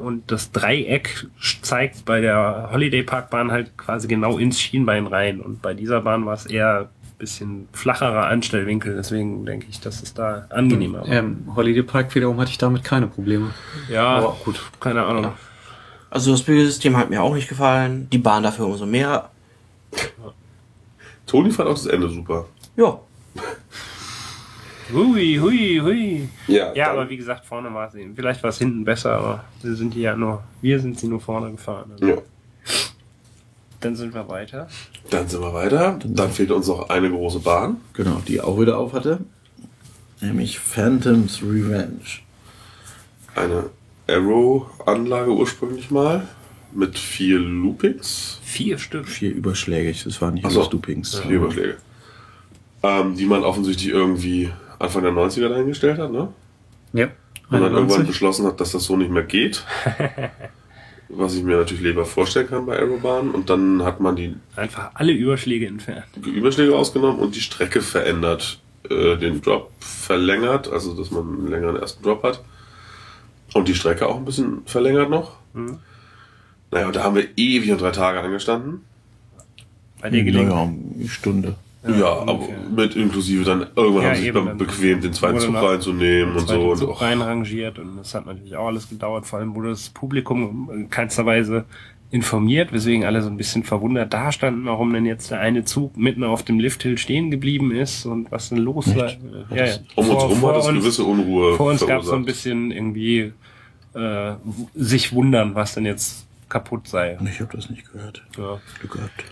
Und das Dreieck zeigt bei der Holiday Park Bahn halt quasi genau ins Schienbein rein. Und bei dieser Bahn war es eher ein bisschen flacherer Anstellwinkel. Deswegen denke ich, dass es da angenehmer war. Ähm, Holiday Park wiederum hatte ich damit keine Probleme. Ja, Aber gut. keine Ahnung. Also das Bügelsystem hat mir auch nicht gefallen. Die Bahn dafür umso mehr. Toni fand auch das Ende super. Ja. Hui, hui, hui. Ja, Ja, aber wie gesagt, vorne war es eben. Vielleicht war es hinten besser, aber wir sind hier ja nur, wir sind sie nur vorne gefahren. Also. Ja. Dann sind wir weiter. Dann sind wir weiter. Dann fehlt uns noch eine große Bahn. Genau, die auch wieder auf hatte. Nämlich Phantom's Revenge. Eine Arrow-Anlage ursprünglich mal. Mit vier Loopings. Vier Stück. Vier überschlägig, das waren nicht so. alles Loopings. Vier Überschläge. Ähm, die man offensichtlich irgendwie Anfang der 90er dahingestellt hat, ne? Ja. Und dann irgendwann 91. beschlossen hat, dass das so nicht mehr geht. Was ich mir natürlich lieber vorstellen kann bei Aerobahnen. Und dann hat man die Einfach alle Überschläge entfernt. Überschläge ausgenommen und die Strecke verändert, äh, den Drop verlängert, also dass man einen längeren ersten Drop hat. Und die Strecke auch ein bisschen verlängert noch. Mhm. Naja, und da haben wir ewig und drei Tage angestanden. Bei der Gelegenheit. Naja, eine Stunde. Ja, aber ungefähr. mit inklusive dann irgendwann Ja, haben sie sich dann bequem, den zweiten Zug reinzunehmen und so. Und Zug auch, reinrangiert und das hat natürlich auch alles gedauert, vor allem wurde das Publikum in keinster Weise informiert, weswegen alle so ein bisschen verwundert da standen, warum denn jetzt der eine Zug mitten auf dem Lifthill stehen geblieben ist und was denn los war. Ja, ja. um uns Vor- rum vor hat es uns- gewisse Unruhe Vor uns gab es so ein bisschen irgendwie äh, sich wundern, was denn jetzt kaputt sei. Ich habe das nicht gehört. Ja. Glück gehabt.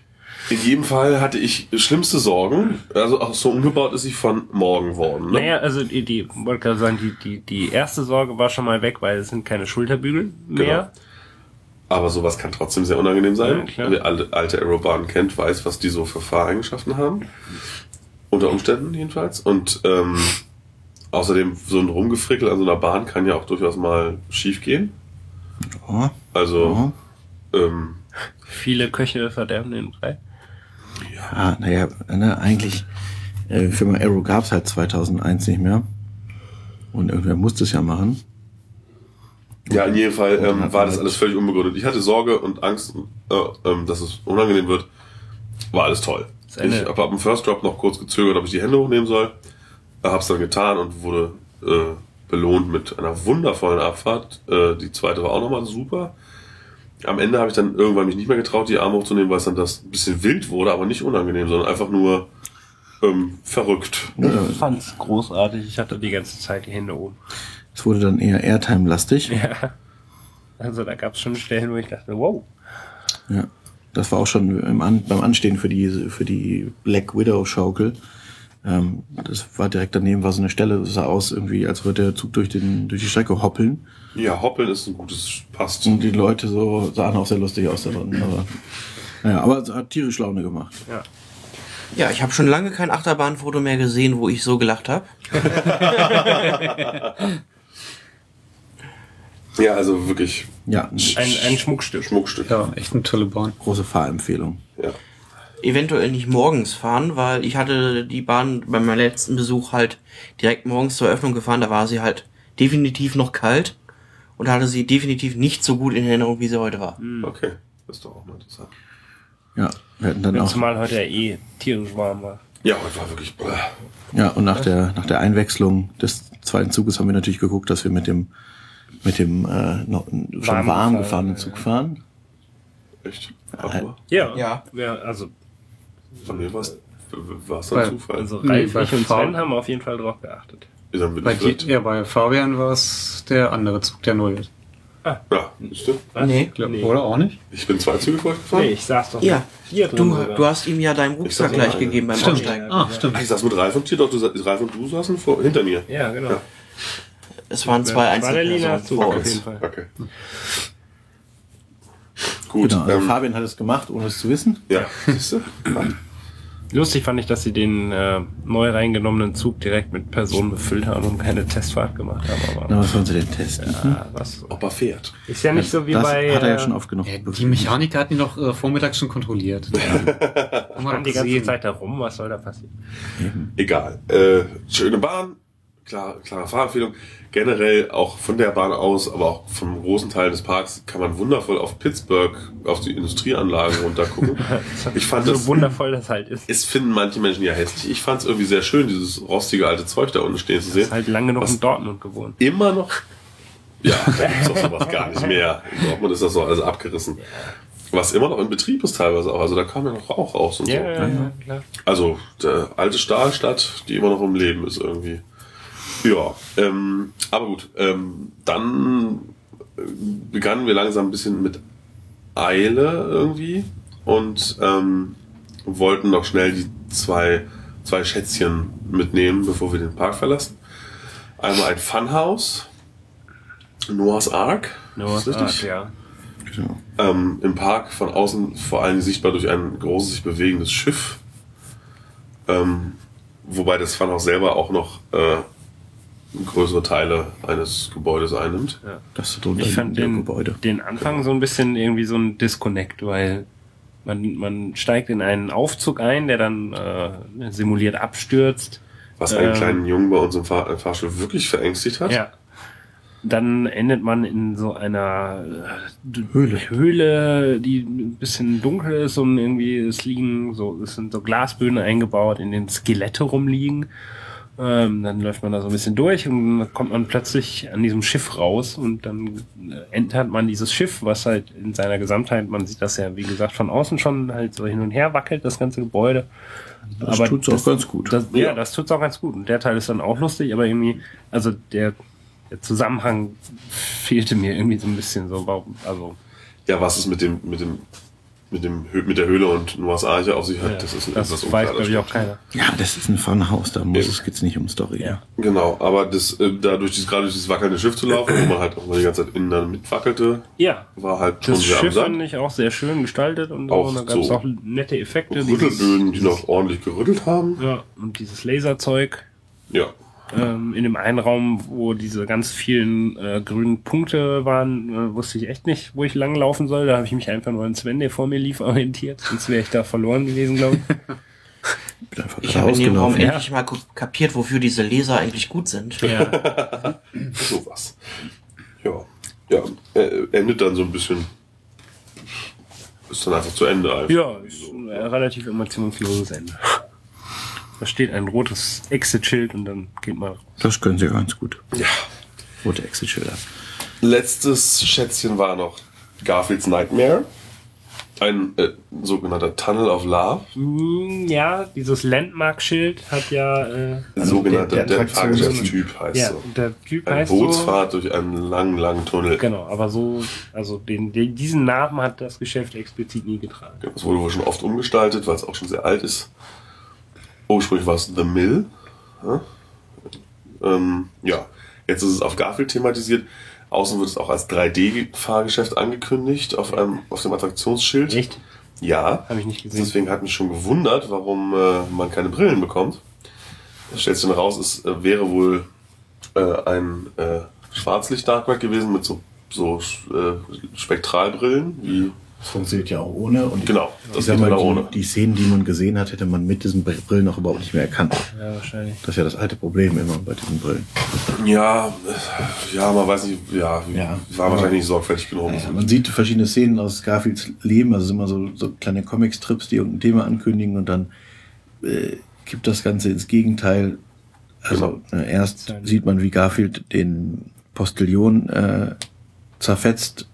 In jedem Fall hatte ich schlimmste Sorgen. Also auch so umgebaut ist sie von morgen worden. Ne? Naja, also die, die wollte gerade sagen, die, die, die erste Sorge war schon mal weg, weil es sind keine Schulterbügel mehr. Aber sowas kann trotzdem sehr unangenehm sein. Ja. Wer alte, alte Aerobahnen kennt, weiß, was die so für Fahreigenschaften haben. Unter Umständen jedenfalls. Und ähm, außerdem so ein Rumgefrickel an so einer Bahn kann ja auch durchaus mal schief gehen. Oh, Also oh. ähm, Viele Köche verderben den Brei. Ja, naja, ne, eigentlich, äh, Firma Arrow gab's halt 2001 nicht mehr. Und irgendwer musste es ja machen. ja, in jedem Fall ähm, war das alles völlig unbegründet. Ich hatte Sorge und Angst, äh, ähm, dass es unangenehm wird. War alles toll. Ich habe ab dem First Drop noch kurz gezögert, ob ich die Hände hochnehmen soll. Hab's dann getan und wurde äh, belohnt mit einer wundervollen Abfahrt. Äh, die zweite war auch nochmal super. Am Ende habe ich dann irgendwann mich nicht mehr getraut, die Arme hochzunehmen, weil es dann das ein bisschen wild wurde, aber nicht unangenehm, sondern einfach nur ähm, verrückt. Ich fand's großartig. Ich hatte die ganze Zeit die Hände oben. Es wurde dann eher Airtime-lastig. Ja. Also da gab's schon Stellen, wo ich dachte, wow. Ja. Das war auch schon im An beim Anstehen für die, für die Black Widow Schaukel. Ähm, das war direkt daneben war so eine Stelle, das sah aus irgendwie, als würde der Zug durch den, durch die Strecke hoppeln. Ja, Hoppeln ist ein gutes, passt. Und die Leute so sahen auch sehr lustig aus da drin. Aber, naja, aber es hat tierisch Laune gemacht. Ja. Ja, ich habe schon lange kein Achterbahnfoto mehr gesehen, wo ich so gelacht habe. Ja, also wirklich Ja, Ein, ein Schmuckstück. Schmuckstück. Ja, echt eine tolle Bahn. große Fahrempfehlung. Ja. Eventuell nicht morgens fahren, weil ich hatte die Bahn bei meinem letzten Besuch halt direkt morgens zur Eröffnung gefahren. Da war sie halt definitiv noch kalt und hatte sie definitiv nicht so gut in Erinnerung, wie sie heute war. Okay, das ist doch auch mal interessant. Ja, wir hatten dann auch. Zumal heute ja eh tierisch warm war. Ja, heute war wirklich. Bäh. Ja, und nach der, nach der Einwechslung des zweiten Zuges haben wir natürlich geguckt, dass wir mit dem, mit dem äh, noch, schon Warm warm gefahren, gefahrenen ja. Zug fahren. Echt? Äh, mal. Ja. Ja. ja also, Von mir war es Bei- ein Zufall. also Ralf, ich und Sven haben auf jeden Fall drauf geachtet. Dann Bei, ja, bei Fabian war es der andere Zug, der null ist. Ja, siehst du? Was? Nee. Glaub, Nee. Oder auch nicht? Ich bin zwei Züge vorgefahren. Nee, ich saß doch Ja, hier drin. du, du hast ihm ja deinen Rucksack gleich mal, gegeben beim Stimmt. Aussteigen. Ah, stimmt. Ah, ich saß mit Ralf und dir doch, du, Ralf und du saßen vor, hinter mir. Ja, genau. Ja. Es waren zwei der Einzelpersonen Zug vor auf uns. jeden Fall. Okay. Gut, Genau, also ähm, Fabian hat es gemacht, ohne es zu wissen. ja, siehst du? Lustig fand ich, dass sie den äh, neu reingenommenen Zug direkt mit Personen befüllt haben und keine Testfahrt gemacht haben. Aber Na, was wollen sie denn testen? ah, was Ob er fährt. ist ja nicht so wie das bei. hat er ja äh, schon oft genug. Ja, die Mechaniker hatten die noch äh, vormittags schon kontrolliert. Haben wir stand die ganze. Zeit da rum, was soll da passieren? Egal. Äh, schöne Bahn, klar, klare Fahrempfehlung. Generell auch von der Bahn aus, aber auch vom großen Teil des Parks kann man wundervoll auf Pittsburgh, auf die Industrieanlagen runtergucken. Ich fand so das, wundervoll das halt ist. es finden manche Menschen ja hässlich. Ich fand es irgendwie sehr schön, dieses rostige alte Zeug da unten stehen zu sehen. Ist halt lange noch in Dortmund gewohnt. immer noch. Ja, da gibt's doch sowas gar nicht mehr. In Dortmund ist das so alles abgerissen. Was immer noch in Betrieb ist teilweise auch. Also da kam ja noch Rauch raus und Ja, so. ja, ja, klar. Also der alte Stahlstadt, die immer noch im Leben ist irgendwie. Ja, ähm, aber gut. Ähm, dann äh, begannen wir langsam ein bisschen mit Eile irgendwie. und ähm, wollten noch schnell die zwei, zwei Schätzchen mitnehmen, bevor wir den Park verlassen. Einmal ein Funhouse, Noah's Ark. Noah's? Ark, ja. Genau. Ähm, Im Park von außen vor allem sichtbar durch ein großes, sich bewegendes Schiff. Ähm, wobei das Funhouse selber auch noch äh, größere Teile eines Gebäudes einnimmt. Das ist drunter Ich fand den, Gebäude. den Anfang so ein bisschen irgendwie so ein Disconnect, weil man, man steigt in einen Aufzug ein, der dann äh, simuliert abstürzt. Was einen Ähm. kleinen Jungen bei uns im Fahr im Fahrstuhl wirklich verängstigt hat. Ja. Dann endet man in so einer äh, Höhle. Höhle, die ein bisschen dunkel ist und irgendwie es liegen so, es sind so Glasböden eingebaut, in denen Skelette rumliegen. Ähm, dann läuft man da so ein bisschen durch und dann kommt man plötzlich an diesem Schiff raus und dann äh, entert man dieses Schiff, was halt in seiner Gesamtheit, man sieht das ja wie gesagt von außen schon halt so hin und her wackelt, das ganze Gebäude. Das tut's auch ganz gut. Das, ja, Ja. das tut's auch ganz gut. Und der Teil ist dann auch lustig, aber irgendwie, also der, der Zusammenhang fehlte mir irgendwie so ein bisschen so. Warum, also Ja, was es mit dem, mit dem, mit dem, mit der Höhle und Noahs Arche auf sich hat, das ist ein das etwas weiß, glaube ich, auch keiner. Ja, das ist ein Funhouse, da muss es geht's nicht um Story. Ja. Genau, aber das, äh, da durch dieses, gerade durch dieses wackelnde Schiff zu laufen, wo man halt auch mal die ganze Zeit innen dann mitwackelte, Ja, war halt schon das sehr Schiff fand ich auch sehr schön gestaltet und Auch so. da gab es so auch nette Effekte. Rüttelböden, die noch ordentlich gerüttelt haben. Ja, und dieses Laserzeug. Ja. Ähm, in dem einen Raum, wo diese ganz vielen äh, grünen Punkte waren, äh, wusste ich echt nicht, wo ich langlaufen soll. Da habe ich mich einfach nur an Sven, der vor mir lief, orientiert. Sonst wäre ich da verloren gewesen, glaube ich. Ich habe in dem Raum. Ja. endlich mal kapiert, wofür diese Laser eigentlich gut sind. ja. Sowas. Ja. Ja, äh, endet dann so ein bisschen. Ist dann einfach zu Ende einfach. Ja, ist ein äh, relativ emotionsloses Ende. Da steht ein rotes Exit-Schild und dann geht man raus. Das können sie ganz gut. Ja. Rote Exit-Schilder. Letztes Schätzchen war noch Garfields Nightmare. Ein äh, sogenannter Tunnel of Love. Mm, Ja, dieses Landmark-Schild hat ja, äh, Ein sogenannter der- der der, Fahrgeschäftstyp heißt ja, so. der Typ Eine heißt so. Bootsfahrt durch einen langen, langen Tunnel. Genau, aber so, also den, den, diesen Namen hat das Geschäft explizit nie getragen. Das wurde wohl schon oft umgestaltet, weil es auch schon sehr alt ist. Ursprünglich war es The Mill. Ja, ähm, ja. jetzt ist es auf Garfield thematisiert. Außen wird es auch als 3D-Fahrgeschäft angekündigt auf, einem, auf dem Attraktionsschild. Echt? Ja. Habe ich nicht gesehen. Deswegen hat mich schon gewundert, warum äh, man keine Brillen bekommt. Sich dann raus, es äh, wäre wohl äh, ein äh, Schwarzlicht-Dark gewesen mit so, so äh, Spektralbrillen, wie Das funktioniert ja auch ohne. Und Genau, das ich geht mal, ohne. die Szenen, die man gesehen hat, hätte man mit diesen Brillen auch überhaupt nicht mehr erkannt. Ja, wahrscheinlich. Das ist ja das alte Problem immer bei diesen Brillen. Ja, ja, man weiß nicht, ja, Ja. war wahrscheinlich nicht sorgfältig genug. Ja, man sieht verschiedene Szenen aus Garfields Leben, also es sind immer so, so kleine Comic-Strips, die irgendein Thema ankündigen und dann äh, kippt das Ganze ins Gegenteil. Also äh, erst sieht man, wie Garfield den Postillon äh, zerfetzt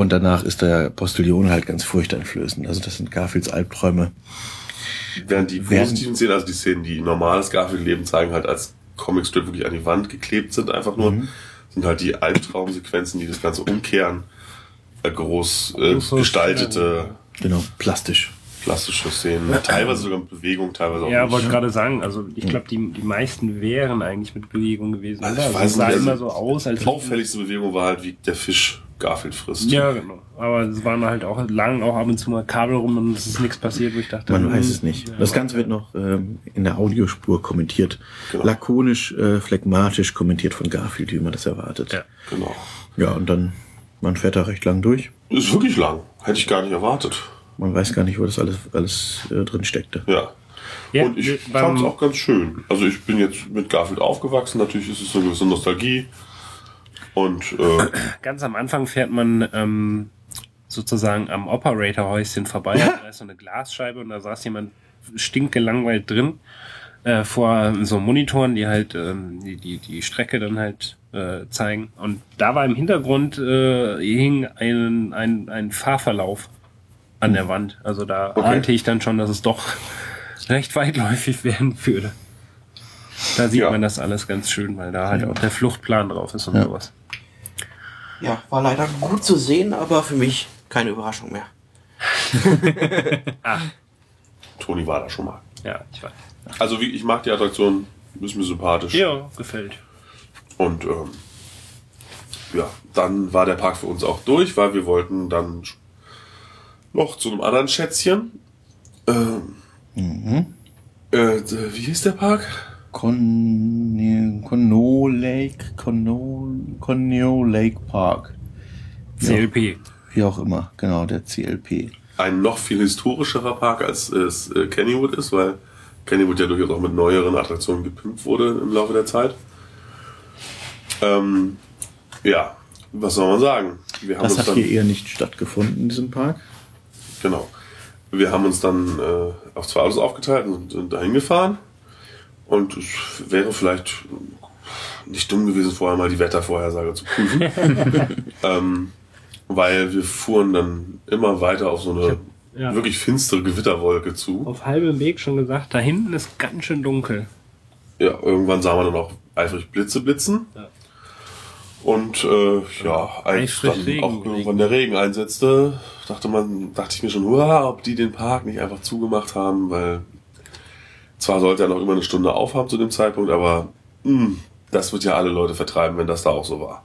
und danach ist der Postillon halt ganz furchteinflößend. Also das sind Garfields Albträume. Während die positiven Szenen, also die Szenen, die normales Garfield-Leben zeigen, halt als Comicstrip wirklich an die Wand geklebt sind, einfach nur, Mhm. sind halt die Albtraumsequenzen, die das Ganze umkehren, äh, groß äh, gestaltete, Genau, plastisch. plastische Szenen, teilweise sogar mit Bewegung, teilweise auch Ja, nicht. wollte gerade sagen, also ich glaube, die, die meisten wären eigentlich mit Bewegung gewesen, Also ich Also weiß es sah nicht, also immer so aus, als Die auffälligste Bewegung war halt, wie der Fisch Garfield frisst. Ja, genau. Aber es waren halt auch lang auch ab und zu mal Kabel rum und es ist nichts passiert, wo ich dachte, Man hm, weiß es nicht. ja, Das Ganze wird noch ähm, in der Audiospur kommentiert. Genau. Lakonisch, äh, phlegmatisch kommentiert von Garfield, wie man das erwartet. Ja. Genau. Ja, und dann, man fährt da recht lang durch. Ist wirklich lang. Hätte ich gar nicht erwartet. Man weiß gar nicht, wo das alles, alles äh, drin steckte. Ja. Ja, Und ich fand es auch ganz schön. Also ich bin jetzt mit Garfield aufgewachsen. Natürlich ist es so eine gewisse Nostalgie. Und äh, ganz am Anfang fährt man ähm, sozusagen am Operator-Häuschen vorbei. Da ist so eine Glasscheibe und da saß jemand stinkgelangweilt drin äh, vor so Monitoren, die halt ähm, die, die, die Strecke dann halt äh, zeigen. Und da war im Hintergrund äh, hing ein, ein, ein Fahrverlauf an der Wand. Also da Okay. ahnte ich dann schon, dass es doch recht weitläufig werden würde. Da sieht Ja. man das alles ganz schön, weil da halt auch der Fluchtplan drauf ist und Ja. sowas. Ja, war leider gut zu sehen, aber für mich keine Überraschung mehr. Toni war da schon mal. Ja, ich weiß. Also wie, ich mag die Attraktion, ist mir sympathisch. Ja, gefällt. Und ähm, ja, dann war der Park für uns auch durch, weil wir wollten dann noch zu einem anderen Schätzchen. Ähm, äh, wie hieß der Park? Con Conno Lake, Conno, Conno Lake Park. CLP. Wie auch immer, genau, der CLP. Ein noch viel historischerer Park, als es äh, Kennywood ist, weil Kennywood ja durchaus auch mit neueren Attraktionen gepimpt wurde im Laufe der Zeit. Ähm, ja, was soll man sagen? Wir haben Das uns hat dann, hier eher nicht stattgefunden in diesem Park. Genau. Wir haben uns dann äh, auf zwei Autos aufgeteilt und sind dahin gefahren. Und es wäre vielleicht nicht dumm gewesen, vorher mal die Wettervorhersage zu prüfen. ähm, weil wir fuhren dann immer weiter auf so eine ja. wirklich finstere Gewitterwolke zu. Auf halbem Weg schon gesagt, da hinten ist ganz schön dunkel. Ja, irgendwann sah man dann auch eifrig Blitze blitzen. Ja. Und äh, ja, als dann Regen auch irgendwann der Regen einsetzte, dachte man, dachte ich mir schon, hurra, ob die den Park nicht einfach zugemacht haben, weil zwar sollte er noch immer eine Stunde aufhaben zu dem Zeitpunkt, aber mh, das wird ja alle Leute vertreiben, wenn das da auch so war.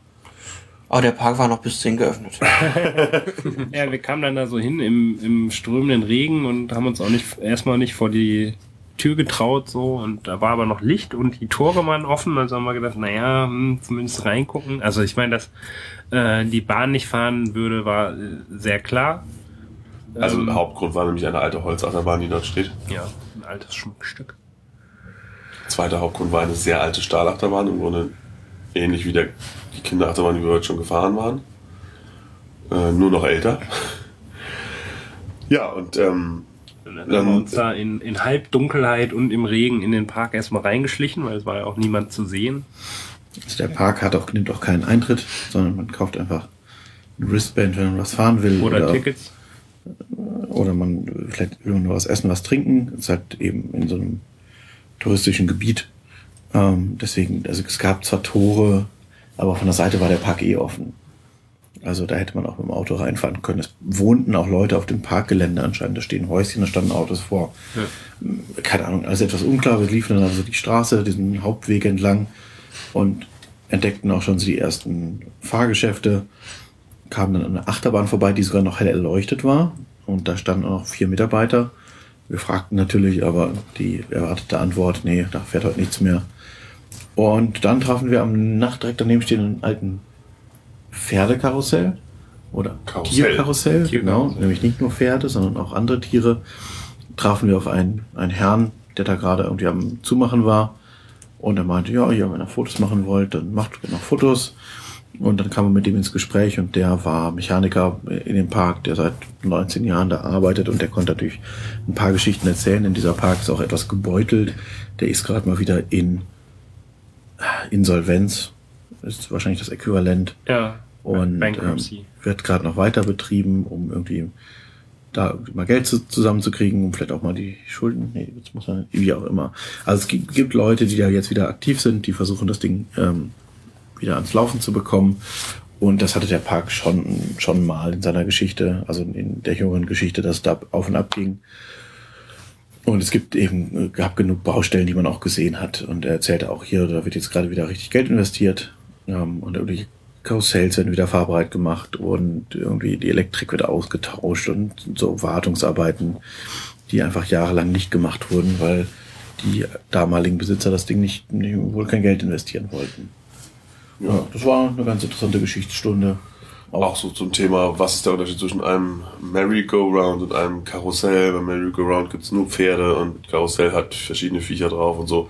Aber der Park war noch bis 10 geöffnet. Ja, wir kamen dann da so hin im, im strömenden Regen und haben uns auch nicht erstmal nicht vor die Tür getraut so und da war aber noch Licht und die Tore waren offen, also haben wir gedacht, naja, hm, zumindest reingucken. Also ich meine, dass äh, die Bahn nicht fahren würde, war äh, sehr klar. Also Ähm, Hauptgrund war nämlich eine alte Holzachterbahn, die dort steht. Ja, altes Schmuckstück. Zweiter Hauptgrund war eine sehr alte Stahlachterbahn, im Grunde ähnlich wie der, die Kinderachterbahn, die wir heute schon gefahren waren. Äh, nur noch älter. ja, und ähm, Und dann haben wir uns da in, in Halbdunkelheit und im Regen in den Park erstmal reingeschlichen, weil es war ja auch niemand zu sehen. Also der Park hat auch, nimmt auch keinen Eintritt, sondern man kauft einfach ein Wristband, wenn man was fahren will. Oder Tickets. Oder man vielleicht nur was essen, was trinken. Es ist halt eben in so einem touristischen Gebiet. Ähm, deswegen, also es gab zwar Tore, aber von der Seite war der Park eh offen. Also da hätte man auch mit dem Auto reinfahren können. Es wohnten auch Leute auf dem Parkgelände anscheinend. Da stehen Häuschen, da standen Autos vor. Keine Ahnung, alles etwas unklar. Wir liefen dann also die Straße, diesen Hauptweg entlang und entdeckten auch schon so die ersten Fahrgeschäfte. Kamen dann an einer Achterbahn vorbei, die sogar noch hell erleuchtet war. Und da standen auch noch vier Mitarbeiter. Wir fragten natürlich, aber die erwartete Antwort, nee, da fährt heute nichts mehr. Und dann trafen wir am Nacht direkt daneben stehenden alten Pferdekarussell oder Karussell. Tierkarussell, genau, Tierkarussell. nämlich nicht nur Pferde, sondern auch andere Tiere. Trafen wir auf einen, einen Herrn, der da gerade irgendwie am Zumachen war. Und er meinte, ja, hier, wenn ihr Fotos machen wollt, dann macht noch Fotos. Und dann kam man mit dem ins Gespräch und der war Mechaniker in dem Park, der seit 19 Jahren da arbeitet und der konnte natürlich ein paar Geschichten erzählen. Denn dieser Park ist auch etwas gebeutelt. Der ist gerade mal wieder in Insolvenz. Ist wahrscheinlich das Äquivalent. Ja. Und ähm, wird gerade noch weiter betrieben, um irgendwie da mal Geld zu, zusammenzukriegen, um vielleicht auch mal die Schulden, nee, jetzt muss man, wie auch immer. Also es gibt, gibt Leute, die da jetzt wieder aktiv sind, die versuchen das Ding ähm, wieder ans Laufen zu bekommen. Und das hatte der Park schon, schon mal in seiner Geschichte, also in der jüngeren Geschichte, dass da auf und ab ging. Und es gibt eben, gab genug Baustellen, die man auch gesehen hat. Und er erzählte auch hier, da wird jetzt gerade wieder richtig Geld investiert. Ähm, und irgendwelche Karussells werden wieder fahrbereit gemacht und irgendwie die Elektrik wird ausgetauscht und so Wartungsarbeiten, die einfach jahrelang nicht gemacht wurden, weil die damaligen Besitzer das Ding nicht wohl kein Geld investieren wollten. Ja, das war eine ganz interessante Geschichtsstunde. Auch so zum Thema, was ist der Unterschied zwischen einem Merry-Go-Round und einem Karussell? Beim Merry-Go-Round gibt's nur Pferde und Karussell hat verschiedene Viecher drauf und so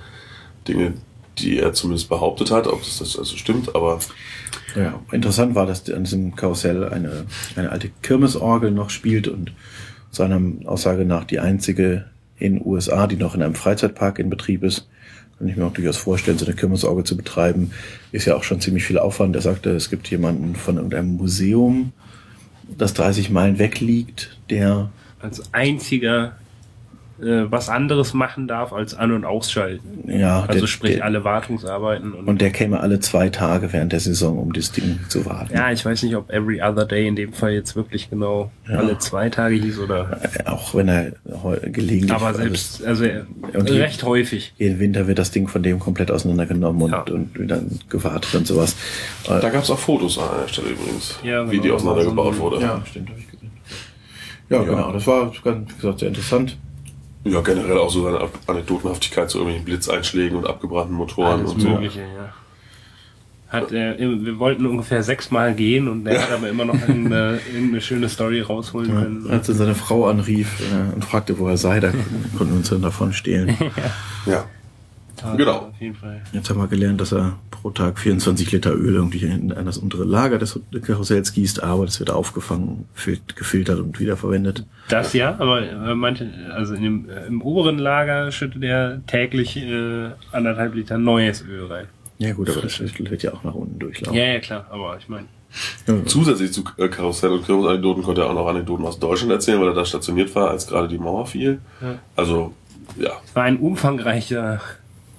Dinge, die er zumindest behauptet hat, ob das, das also stimmt, aber Ja, interessant war, dass an diesem Karussell eine, eine alte Kirmesorgel noch spielt und seiner Aussage nach die einzige in den USA, die noch in einem Freizeitpark in Betrieb ist. Kann ich mir auch durchaus vorstellen, so eine Kirmesorgel zu betreiben, ist ja auch schon ziemlich viel Aufwand. Er sagte, es gibt jemanden von irgendeinem Museum, das 30 Meilen weg liegt, der Als einziger was anderes machen darf als An- und Ausschalten. Ja, Also der, sprich der, alle Wartungsarbeiten und, und der käme alle zwei Tage während der Saison, um das Ding zu warten. ja, ich weiß nicht, ob every other day in dem Fall jetzt wirklich genau Ja. alle zwei Tage hieß oder Äh, Auch wenn er gelegentlich. aber also selbst also äh, Und die- recht häufig. jeden Winter wird das Ding von dem komplett auseinandergenommen und, Ja. und wieder gewartet und sowas. Äh, Da gab es auch Fotos an einer Stelle übrigens, Ja, wie genau, die das war auseinandergebaut wurde. ja, stimmt, habe ich gesehen. Ja, genau. Das war, ganz, wie gesagt, sehr interessant. Ja, generell auch so seine Anekdotenhaftigkeit zu irgendwelchen Blitzeinschlägen und abgebrannten Motoren Alles und so. Mögliche, ja. Hat, äh, wir wollten ungefähr sechsmal gehen und er hat aber immer noch eine, irgendeine schöne Story rausholen können. Als er seine Frau anrief äh, und fragte, wo er sei, da konnten wir uns dann davon stehlen. Ja. Ja, genau. Auf jeden Fall. Jetzt haben wir gelernt, dass er pro Tag 24 Liter Öl irgendwie in, in das untere Lager des Karussells gießt, aber das wird aufgefangen, fil- gefiltert und wiederverwendet. Das ja, aber manche, also in dem, äh, im oberen Lager schüttet er täglich äh, anderthalb Liter neues Öl rein. Ja gut, aber das wird ja auch nach unten durchlaufen. Ja, ja, klar, aber ich meine, Zusätzlich zu äh, Karussell und Kirmesanekdoten konnte er auch noch Anekdoten aus Deutschland erzählen, weil er da stationiert war, als gerade die Mauer fiel. Ja. Also, ja. es war ein umfangreicher,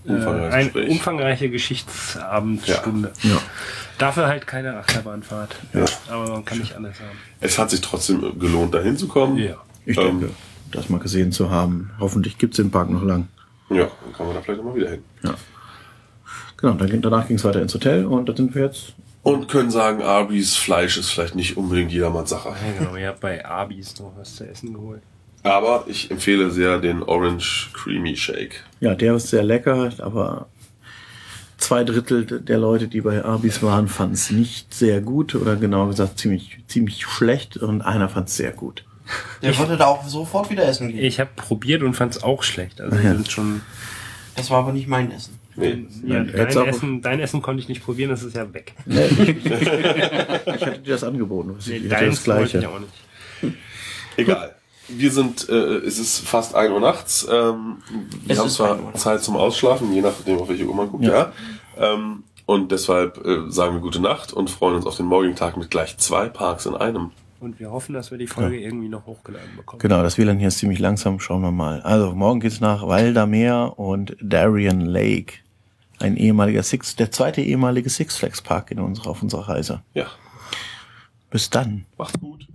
äh, Umfangreiches eine Gespräch. umfangreiche Geschichtsabendstunde. Ja. Dafür halt keine Achterbahnfahrt. Ja. Aber man kann nicht alles haben. Es hat sich trotzdem gelohnt, da hinzukommen. Ja. Ich Ähm, denke, das mal gesehen zu haben. Hoffentlich gibt's den Park noch lang. Ja, dann kann man da vielleicht nochmal wieder hin. Genau, dann, danach ging's weiter ins Hotel und da sind wir jetzt. Und können sagen, Arbis Fleisch ist vielleicht nicht unbedingt jedermanns Sache. Ja, genau, ihr habt bei Abis noch was zu essen geholt. Aber ich empfehle sehr den Orange Creamy Shake. Ja, der ist sehr lecker, aber zwei Drittel der Leute, die bei Arbis waren, fanden es nicht sehr gut oder genauer gesagt ziemlich, ziemlich schlecht und einer fand es sehr gut. Der wollte da auch sofort wieder essen gehen. Ich habe probiert und fand es auch schlecht. Also die Ja. sind schon. Das war aber nicht mein Essen. Nee. Ja, dein, Essen, dein Essen konnte ich nicht probieren, das ist ja weg. Nee, ich, ich hatte dir das angeboten. Ich Nee, hatte deins das gleiche. ich auch nicht. Egal. Wir sind, äh, es ist fast 1 Uhr nachts. Ähm, wir Es haben ist 1 Uhr zwar. Zeit zum Ausschlafen, je nachdem, auf welche Uhr man guckt, ja. Ähm, und deshalb äh, sagen wir gute Nacht und freuen uns auf den morgigen Tag mit gleich zwei Parks in einem. Und wir hoffen, dass wir die Folge irgendwie noch hochgeladen bekommen. Genau, das WLAN hier ist ziemlich langsam. Schauen wir mal. Also, morgen geht's nach Waldameer und Darien Lake. Ein ehemaliger Six, der zweite ehemalige Six Flags Park in unserer, auf unserer Reise. Ja, Bis dann. macht's gut.